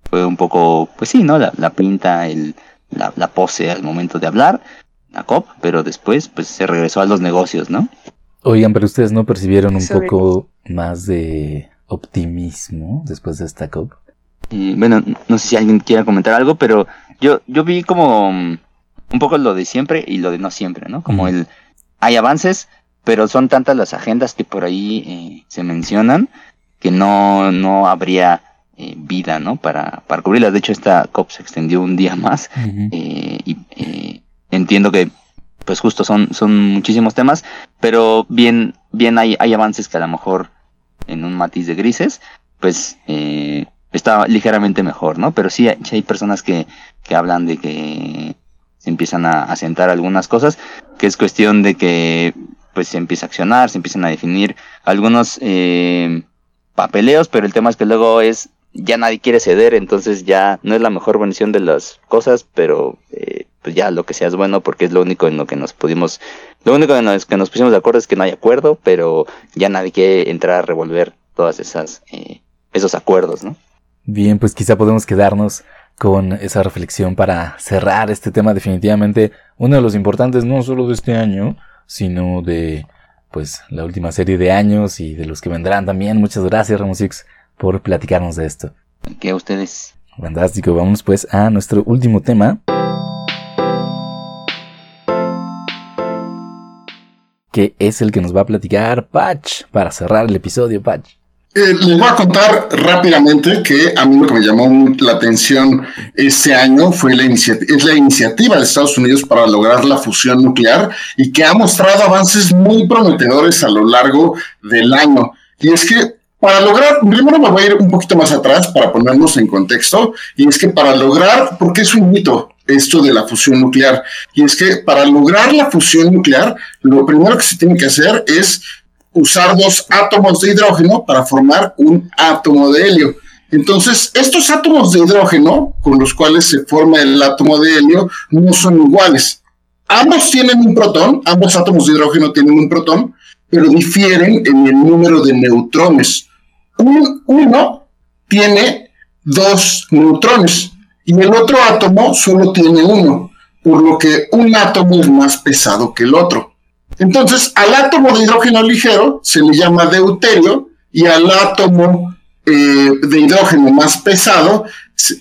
fue un poco, pues sí, ¿no? La, la pinta, el, la, la pose al momento de hablar, la COP, pero después pues se regresó a los negocios, ¿no? Oigan, pero ustedes no percibieron un poco más de optimismo después de esta COP. Y bueno, no sé si alguien quiera comentar algo, pero yo, yo vi como un poco lo de siempre y lo de no siempre, ¿no? Como el hay avances, pero son tantas las agendas que por ahí eh, se mencionan que no, no habría eh, vida, ¿no? Para, para cubrirlas. De hecho, esta COP se extendió un día más eh, y entiendo que pues justo son, son muchísimos temas, pero bien, bien hay, hay avances que a lo mejor en un matiz de grises, pues eh, está ligeramente mejor, ¿no? Pero sí, hay personas que, que hablan de que se empiezan a asentar algunas cosas, que es cuestión de que pues se empieza a accionar, se empiezan a definir algunos eh, papeleos, pero el tema es que luego es ya nadie quiere ceder, entonces ya no es la mejor versión de las cosas, pero eh, pues ya lo que sea es bueno porque es lo único en lo que nos pudimos, lo único en lo que nos pusimos de acuerdo es que no hay acuerdo, pero ya nadie quiere entrar a revolver todas esas eh, esos acuerdos, ¿no? Bien, pues quizá podemos quedarnos con esa reflexión para cerrar este tema definitivamente uno de los importantes no solo de este año, sino de pues la última serie de años y de los que vendrán también. Muchas gracias Ramusix por platicarnos de esto. Que a ustedes. Fantástico, vamos pues a nuestro último tema. Que es el que nos va a platicar Patch para cerrar el episodio, Patch. Eh, les voy a contar rápidamente que a mí lo que me llamó la atención este año fue la la iniciativa de Estados Unidos para lograr la fusión nuclear y que ha mostrado avances muy prometedores a lo largo del año. Y es que para lograr, primero me voy a ir un poquito más atrás para ponernos en contexto, y es que para lograr, porque es un mito esto de la fusión nuclear, y es que para lograr la fusión nuclear, lo primero que se tiene que hacer es usar dos átomos de hidrógeno para formar un átomo de helio. Entonces, estos átomos de hidrógeno con los cuales se forma el átomo de helio no son iguales. Ambos tienen un protón, ambos átomos de hidrógeno tienen un protón, pero difieren en el número de neutrones. uno tiene dos neutrones y el otro átomo solo tiene uno, por lo que un átomo es más pesado que el otro. Entonces, al átomo de hidrógeno ligero se le llama deuterio y al átomo eh, de hidrógeno más pesado,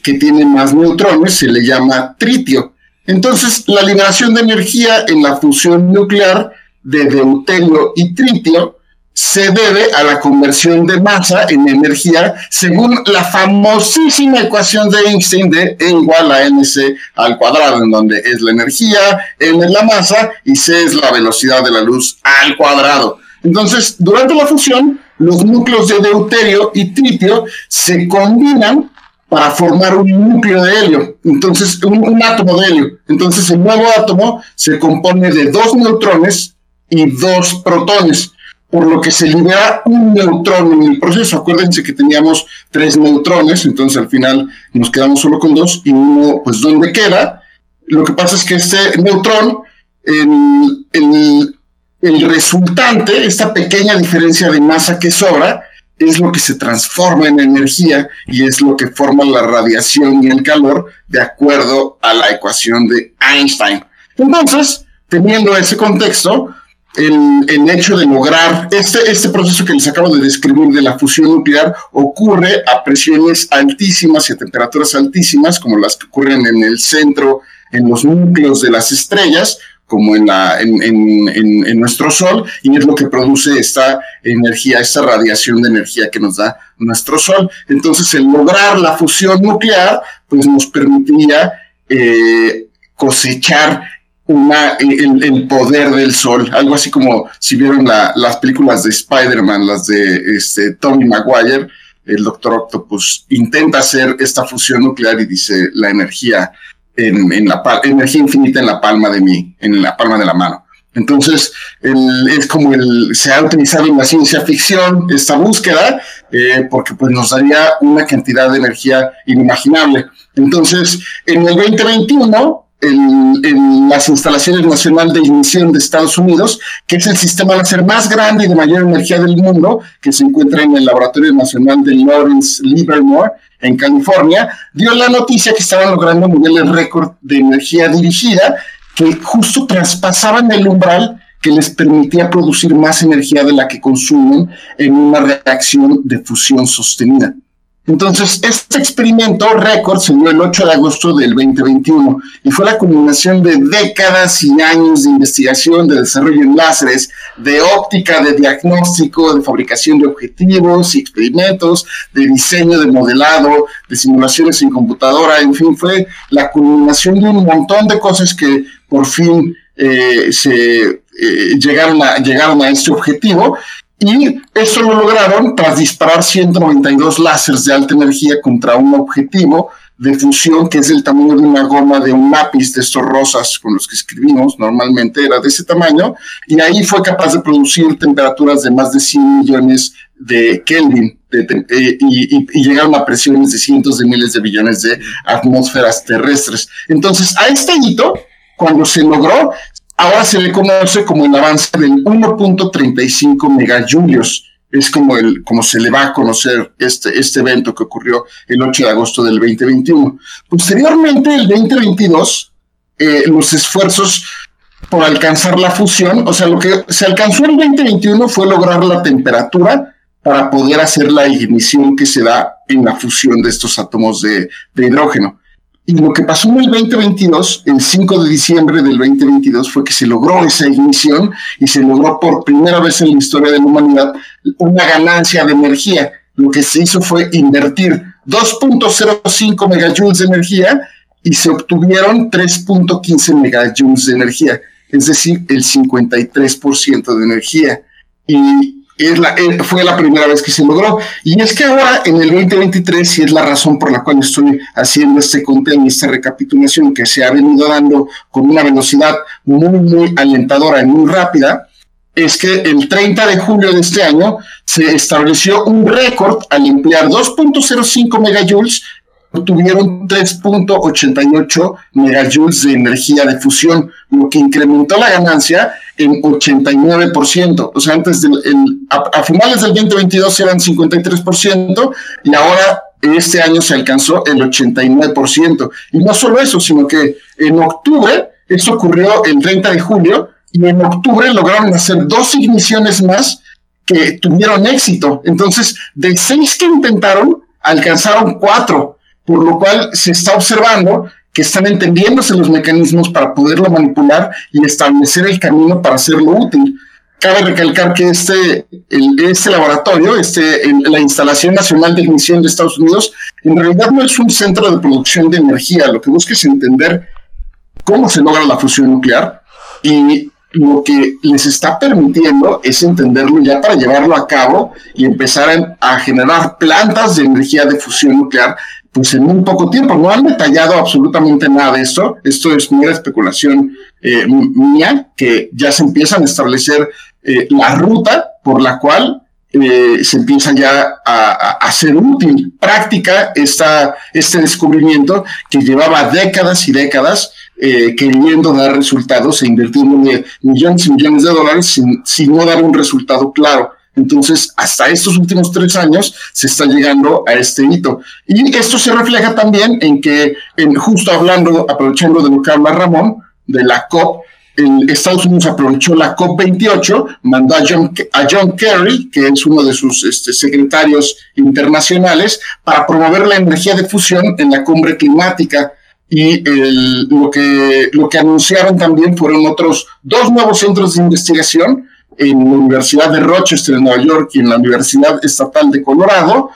que tiene más neutrones, se le llama tritio. Entonces, la liberación de energía en la fusión nuclear de deuterio y tritio se debe a la conversión de masa en energía según la famosísima ecuación de Einstein de E igual a mc al cuadrado, en donde es la energía, n es la masa y c es la velocidad de la luz al cuadrado. Entonces, durante la fusión, los núcleos de deuterio y tritio se combinan para formar un núcleo de helio, entonces un átomo de helio. Entonces el nuevo átomo se compone de dos neutrones y dos protones por lo que se libera un neutrón en el proceso. Acuérdense que teníamos tres neutrones, entonces al final nos quedamos solo con dos y uno, pues, ¿dónde queda? Lo que pasa es que este neutrón, el, el resultante, esta pequeña diferencia de masa que sobra, es lo que se transforma en energía y es lo que forma la radiación y el calor de acuerdo a la ecuación de Einstein. Entonces, teniendo ese contexto, el, el, hecho de lograr este, este proceso que les acabo de describir de la fusión nuclear ocurre a presiones altísimas y a temperaturas altísimas, como las que ocurren en el centro, en los núcleos de las estrellas, como en, la, en, en, en, nuestro Sol, y es lo que produce esta energía, esta radiación de energía que nos da nuestro Sol. Entonces, el lograr la fusión nuclear, pues nos permitiría eh, cosechar una, el, el, poder del sol, algo así como si vieron la, las películas de Spider-Man, las de este, Tony Maguire, el Doctor Octopus intenta hacer esta fusión nuclear y dice la energía en, en la energía infinita en la palma de mi, en la palma de la mano. Entonces, es como el, se ha utilizado en la ciencia ficción esta búsqueda, eh, porque pues nos daría una cantidad de energía inimaginable. Entonces, en el 2021, en, las instalaciones nacional de ignición de Estados Unidos, que es el sistema láser más grande y de mayor energía del mundo, que se encuentra en el Laboratorio Nacional de Lawrence Livermore, en California, dio la noticia que estaban logrando niveles récord de energía dirigida que justo traspasaban el umbral que les permitía producir más energía de la que consumen en una reacción de fusión sostenida. Entonces, este experimento récord se dio el 8 de agosto del 2021 y fue la culminación de décadas y años de investigación, de desarrollo en láseres, de óptica, de diagnóstico, de fabricación de objetivos y experimentos, de diseño, de modelado, de simulaciones en computadora, en fin, fue la culminación de un montón de cosas que por fin eh, se eh, llegaron, a, llegaron a este objetivo y eso lo lograron tras disparar 192 láseres de alta energía contra un objetivo de fusión que es del tamaño de una goma de un lápiz de estos rosas con los que escribimos, normalmente era de ese tamaño, y ahí fue capaz de producir temperaturas de más de 100 millones de Kelvin eh, y, y, llegaron a presiones de cientos de miles de billones de atmósferas terrestres. Entonces, a este hito, cuando se logró, ahora se le conoce como el avance del 1.35 megajulios. Es como, el, como se le va a conocer este, este evento que ocurrió el 8 de agosto del 2021. Posteriormente, el 2022, eh, los esfuerzos por alcanzar la fusión, o sea, lo que se alcanzó en el 2021 fue lograr la temperatura para poder hacer la ignición que se da en la fusión de estos átomos de, de hidrógeno. Y lo que pasó en el 2022, el 5 de diciembre del 2022, fue que se logró esa ignición y se logró por primera vez en la historia de la humanidad una ganancia de energía. Lo que se hizo fue invertir 2.05 megajoules de energía y se obtuvieron 3.15 megajoules de energía, es decir, el 53% de energía. Y es la, eh, fue la primera vez que se logró. Y es que ahora, en el 2023, y es la razón por la cual estoy haciendo este conteo y esta recapitulación que se ha venido dando con una velocidad muy, muy alentadora y muy rápida, es que el 30 de julio de este año se estableció un récord al emplear 2.05 megajoules tuvieron 3.88 megajoules de energía de fusión, lo que incrementó la ganancia en 89%. O sea, antes del, a, finales del 2022 eran 53% y ahora este año se alcanzó el 89%. Y no solo eso, sino que en octubre, esto ocurrió el 30 de julio, y en octubre lograron hacer dos igniciones más que tuvieron éxito. Entonces, de seis que intentaron, alcanzaron cuatro, por lo cual se está observando que están entendiéndose los mecanismos para poderlo manipular y establecer el camino para hacerlo útil. Cabe recalcar que este, este laboratorio, este, la Instalación Nacional de Ignición de Estados Unidos, en realidad no es un centro de producción de energía. Lo que busca es entender cómo se logra la fusión nuclear y lo que les está permitiendo es entenderlo ya para llevarlo a cabo y empezar a generar plantas de energía de fusión nuclear pues en un poco tiempo. No han detallado absolutamente nada de esto. Esto es una especulación eh, mía, que ya se empiezan a establecer eh, la ruta por la cual eh, se empieza ya a, hacer útil, práctica esta, este descubrimiento que llevaba décadas y décadas eh, queriendo dar resultados e invirtiendo millones y millones de dólares sin, sin no dar un resultado claro. Entonces, hasta estos últimos tres años se está llegando a este hito. Y esto se refleja también en que, en, justo hablando, aprovechando de lo Ramón, de la COP, el Estados Unidos aprovechó la COP28, mandó a John, a John Kerry, que es uno de sus este, secretarios internacionales, para promover la energía de fusión en la cumbre climática. Y lo, que, lo que anunciaron también fueron otros dos nuevos centros de investigación en la Universidad de Rochester en Nueva York y en la Universidad Estatal de Colorado.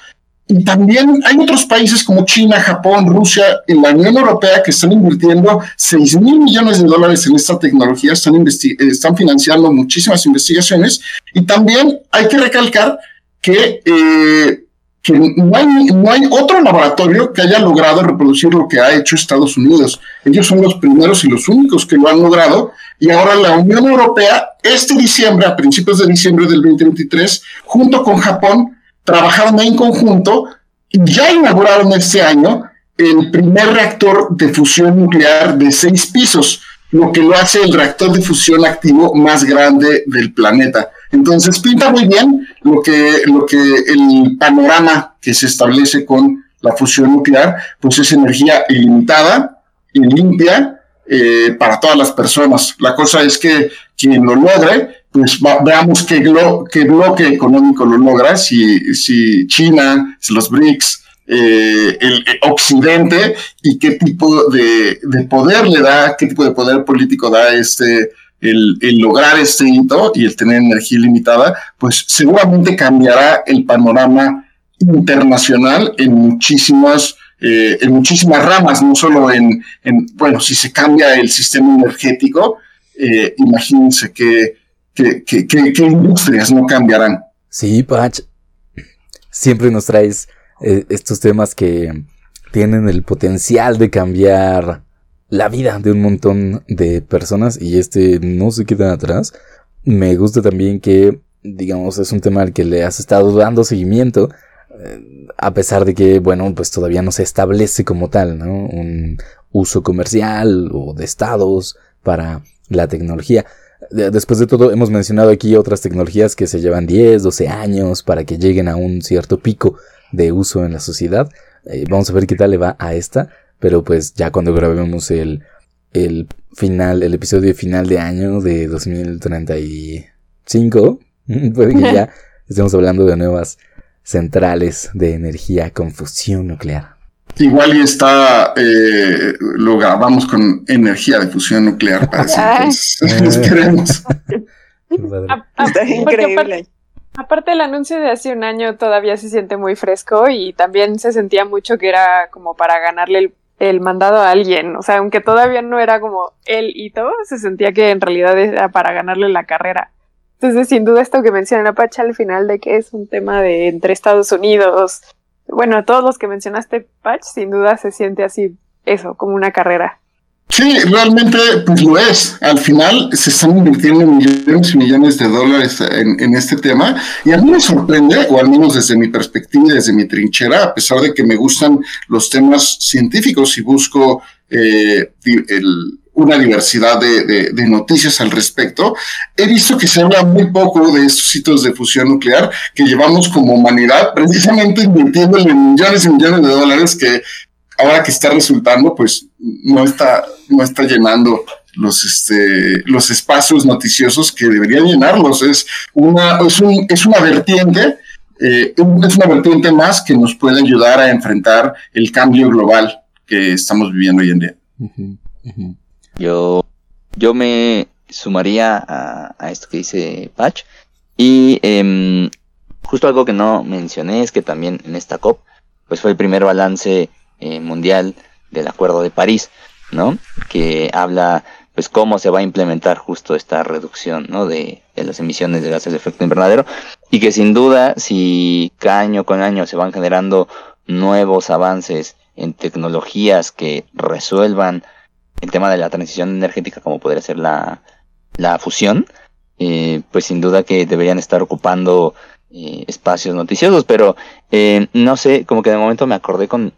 Y también hay otros países como China, Japón, Rusia y la Unión Europea que están invirtiendo 6 mil millones de dólares en esta tecnología, están, están financiando muchísimas investigaciones. Y también hay que recalcar que, eh, que no, hay, no hay otro laboratorio que haya logrado reproducir lo que ha hecho Estados Unidos. Ellos son los primeros y los únicos que lo han logrado y ahora la Unión Europea, este diciembre, a principios de diciembre del 2023, junto con Japón, trabajaron en conjunto y ya inauguraron este año el primer reactor de fusión nuclear de seis pisos, lo que lo hace el reactor de fusión activo más grande del planeta. Entonces pinta muy bien lo que, lo que el panorama que se establece con la fusión nuclear, pues es energía ilimitada y limpia, eh, para todas las personas. La cosa es que quien lo logre, pues veamos qué, bloque económico lo logra, si, si China, si los BRICS, eh, el, Occidente y qué tipo de, de, poder le da, qué tipo de poder político da este, el, lograr este hito y el tener energía ilimitada, pues seguramente cambiará el panorama internacional en muchísimas eh, en muchísimas ramas, no solo en, bueno, si se cambia el sistema energético, eh, imagínense qué que, industrias no cambiarán. Sí, Pach, siempre nos traes eh, estos temas que tienen el potencial de cambiar la vida de un montón de personas y este no se queda atrás. Me gusta también que, digamos, es un tema al que le has estado dando seguimiento a pesar de que, bueno, pues todavía no se establece como tal, ¿no? Un uso comercial o de estados para la tecnología. Después de todo, hemos mencionado aquí otras tecnologías que se llevan 10, 12 años para que lleguen a un cierto pico de uso en la sociedad. Eh, vamos a ver qué tal le va a esta, pero pues ya cuando grabemos el, el final, el episodio final de año de 2035, puede que ya estemos hablando de nuevas centrales de energía con fusión nuclear. Igual y está, eh, lo grabamos con energía de fusión nuclear para Esperemos. está increíble. Aparte, el anuncio de hace un año todavía se siente muy fresco y también se sentía mucho que era como para ganarle el, el, mandado a alguien. O sea, aunque todavía no era como el hito, se sentía que en realidad era para ganarle la carrera. Entonces, sin duda, esto que menciona Pacha al final de que es un tema de entre Estados Unidos, bueno, todos los que mencionaste, Patch, sin duda se siente así, eso, como una carrera. Sí, realmente pues lo es. Al final se están invirtiendo millones y millones de dólares en, este tema y a mí me sorprende, o al menos desde mi perspectiva y desde mi trinchera, a pesar de que me gustan los temas científicos y busco eh, el, una diversidad de, noticias al respecto. He visto que se habla muy poco de estos sitios de fusión nuclear que llevamos como humanidad precisamente invirtiéndole millones y millones de dólares que ahora que está resultando, pues no está, no está llenando los, este, los espacios noticiosos que deberían llenarlos. Es una, es, un, es una vertiente, eh, es una vertiente más que nos puede ayudar a enfrentar el cambio global que estamos viviendo hoy en día. Yo, yo me sumaría a, esto que dice Patch. Y em, justo algo que no mencioné es que también en esta COP, pues fue el primer balance eh, mundial del Acuerdo de París, ¿no? Que habla, pues, cómo se va a implementar justo esta reducción, ¿no? De, las emisiones de gases de efecto invernadero. Y que sin duda, si año con año se van generando nuevos avances en tecnologías que resuelvan el tema de la transición energética como podría ser la, la fusión, eh, pues sin duda que deberían estar ocupando eh, espacios noticiosos, pero eh, no sé, como que de momento me acordé con,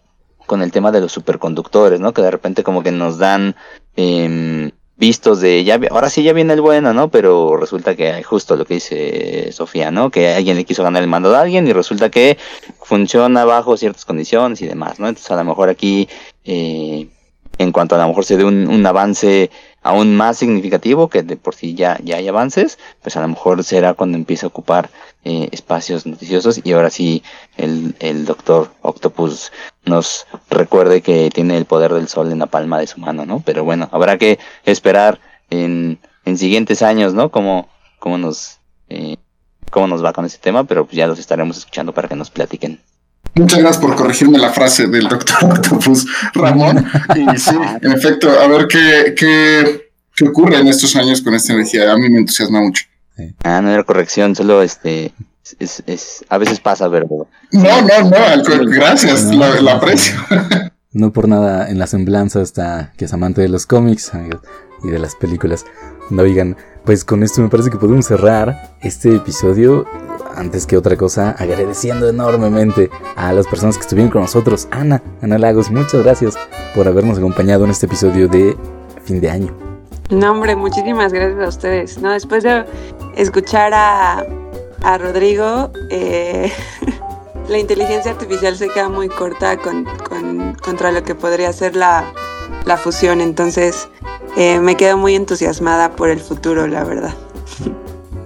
con el tema de los superconductores, ¿no? Que de repente como que nos dan em, vistos de ya ahora sí ya viene el bueno, ¿no? Pero resulta que hay justo lo que dice Sofía, ¿no? Que alguien le quiso ganar el mando de alguien y resulta que funciona bajo ciertas condiciones y demás, ¿no? Entonces a lo mejor aquí eh, en cuanto a, lo mejor se dé un, avance aún más significativo, que de por sí ya, ya hay avances, pues a lo mejor será cuando empiece a ocupar eh, espacios noticiosos y ahora sí el, el doctor Octopus nos recuerde que tiene el poder del sol en la palma de su mano, ¿no? Pero bueno, habrá que esperar en, en siguientes años, ¿no? Cómo nos... Eh, cómo nos va con ese tema, pero pues ya los estaremos escuchando para que nos platiquen. Muchas gracias por corregirme la frase del doctor Octopus Ramón. Y sí, en efecto, a ver qué, qué, qué, ocurre en estos años con esta energía. A mí me entusiasma mucho. Ah, no era corrección, solo este. Es, es, a veces pasa, ¿verdad? No, no, no, gracias, no, la, la, aprecio. No por nada en la semblanza está que es amante de los cómics y de las películas. No, oigan, pues con esto me parece que podemos cerrar este episodio antes que otra cosa, agradeciendo enormemente a las personas que estuvieron con nosotros. Ana, Ana Lagos, muchas gracias por habernos acompañado en este episodio de fin de año. No, hombre, muchísimas gracias a ustedes. No, después de escuchar a, a Rodrigo, eh, la inteligencia artificial se queda muy corta con, con, contra lo que podría ser la, la fusión. Entonces, eh, me quedo muy entusiasmada por el futuro, la verdad.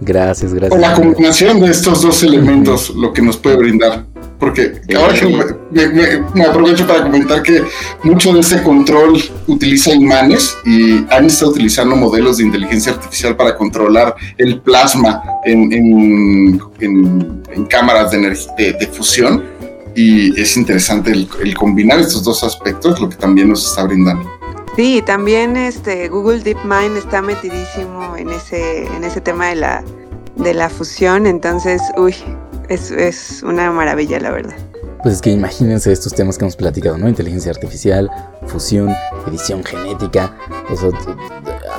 Gracias, gracias. Con la combinación de estos dos elementos, lo que nos puede brindar. Porque ahora que me, me, me, aprovecho para comentar que mucho de ese control utiliza imanes y han estado utilizando modelos de inteligencia artificial para controlar el plasma en, en, en, en cámaras de, de, de, fusión. Y es interesante el, el combinar estos dos aspectos, lo que también nos está brindando. Sí, también este Google DeepMind está metidísimo en ese, en ese tema de la, de la fusión, entonces, uy, es, es una maravilla, la verdad. Pues es que imagínense estos temas que hemos platicado, ¿no? Inteligencia artificial, fusión, edición genética. O sea,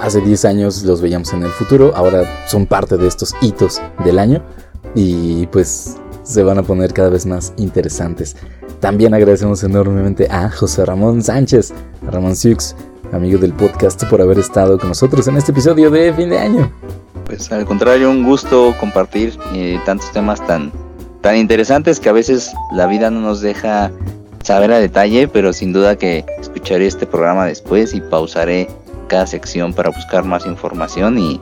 hace 10 años los veíamos en el futuro, ahora son parte de estos hitos del año y pues se van a poner cada vez más interesantes. También agradecemos enormemente a José Ramón Sánchez, a Ramón Siux, amigo del podcast, por haber estado con nosotros en este episodio de fin de año. Pues al contrario, un gusto compartir eh, tantos temas tan, tan interesantes que a veces la vida no nos deja saber a detalle, pero sin duda que escucharé este programa después y pausaré cada sección para buscar más información y,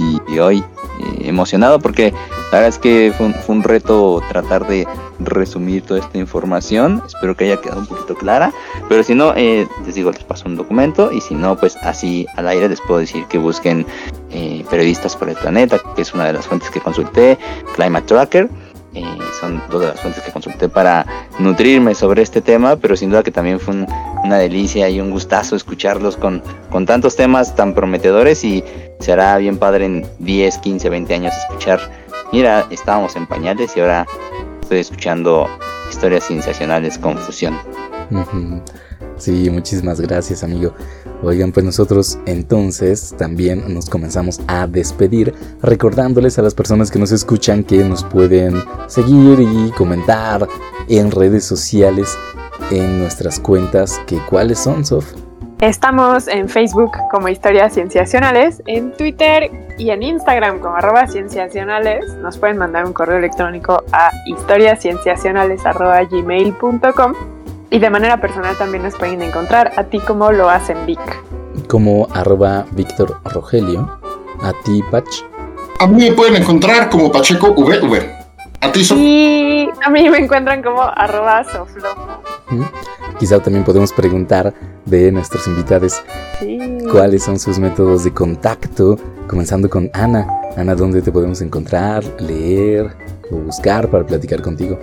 y, hoy eh, emocionado porque la verdad es que fue un, fue un, reto tratar de resumir toda esta información. Espero que haya quedado un poquito clara. Pero si no, eh, les digo, les paso un documento. Y si no, pues así al aire les puedo decir que busquen eh, Periodistas por el Planeta, que es una de las fuentes que consulté, Climate Tracker. Eh, son dos de las fuentes que consulté para nutrirme sobre este tema, pero sin duda que también fue un, una delicia y un gustazo escucharlos con, con tantos temas tan prometedores y será bien padre en 10, 15, 20 años escuchar, mira, estábamos en pañales y ahora estoy escuchando historias sensacionales con fusión. Sí, muchísimas gracias amigo. Oigan, pues nosotros entonces también nos comenzamos a despedir recordándoles a las personas que nos escuchan que nos pueden seguir y comentar en redes sociales en nuestras cuentas, que cuáles son, Sof. Estamos en Facebook como Historias Cienciacionales, en Twitter y en Instagram como arroba cienciacionales. Nos pueden mandar un correo electrónico a historiascienciacionales.gmail.com y de manera personal también nos pueden encontrar a ti como lo hacen Vic. Como arroba Víctor Rogelio, a ti Pach. A mí me pueden encontrar como Pacheco VV. A ti, Sof. Y a mí me encuentran como arroba Soflomo. ¿Mm? Quizá también podemos preguntar de nuestros invitados sí. cuáles son sus métodos de contacto, comenzando con Ana. Ana, ¿dónde te podemos encontrar, leer o buscar para platicar contigo?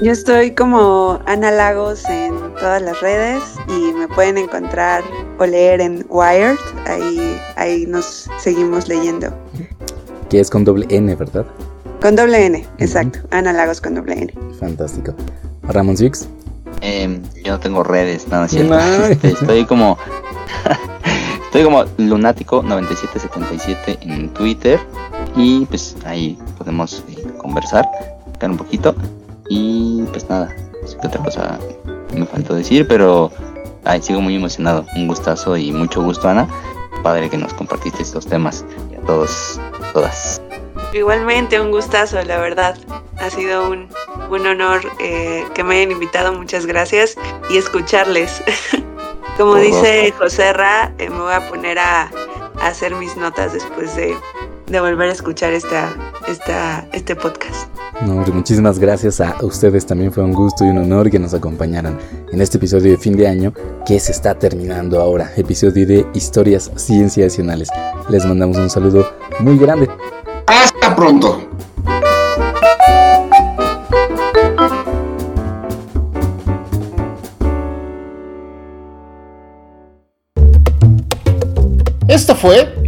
Yo estoy como Ana Lagos en todas las redes y me pueden encontrar o leer en Wired. Ahí, ahí nos seguimos leyendo. Que es con doble N, ¿verdad? Con doble N, exacto. Uh -huh. Ana Lagos con doble N. Fantástico. Ramón Six. Eh, yo no tengo redes, nada, no, ¿cierto? No. Estoy como. estoy como lunático9777 en Twitter. Y pues ahí podemos eh, conversar, un poquito. Y pues nada, ¿qué otra cosa me faltó decir, pero ay, sigo muy emocionado. Un gustazo y mucho gusto, Ana. Padre que nos compartiste estos temas y a todos, todas. Igualmente, un gustazo, la verdad. Ha sido un, un honor eh, que me hayan invitado, muchas gracias, y escucharles. Como dice José Ra, eh, me voy a poner a, a hacer mis notas después de, de volver a escuchar esta, esta, este podcast. No, hombre, muchísimas gracias a ustedes. También fue un gusto y un honor que nos acompañaran en este episodio de fin de año que se está terminando ahora. Episodio de historias cienciacionales. Les mandamos un saludo muy grande. Hasta pronto. Esto fue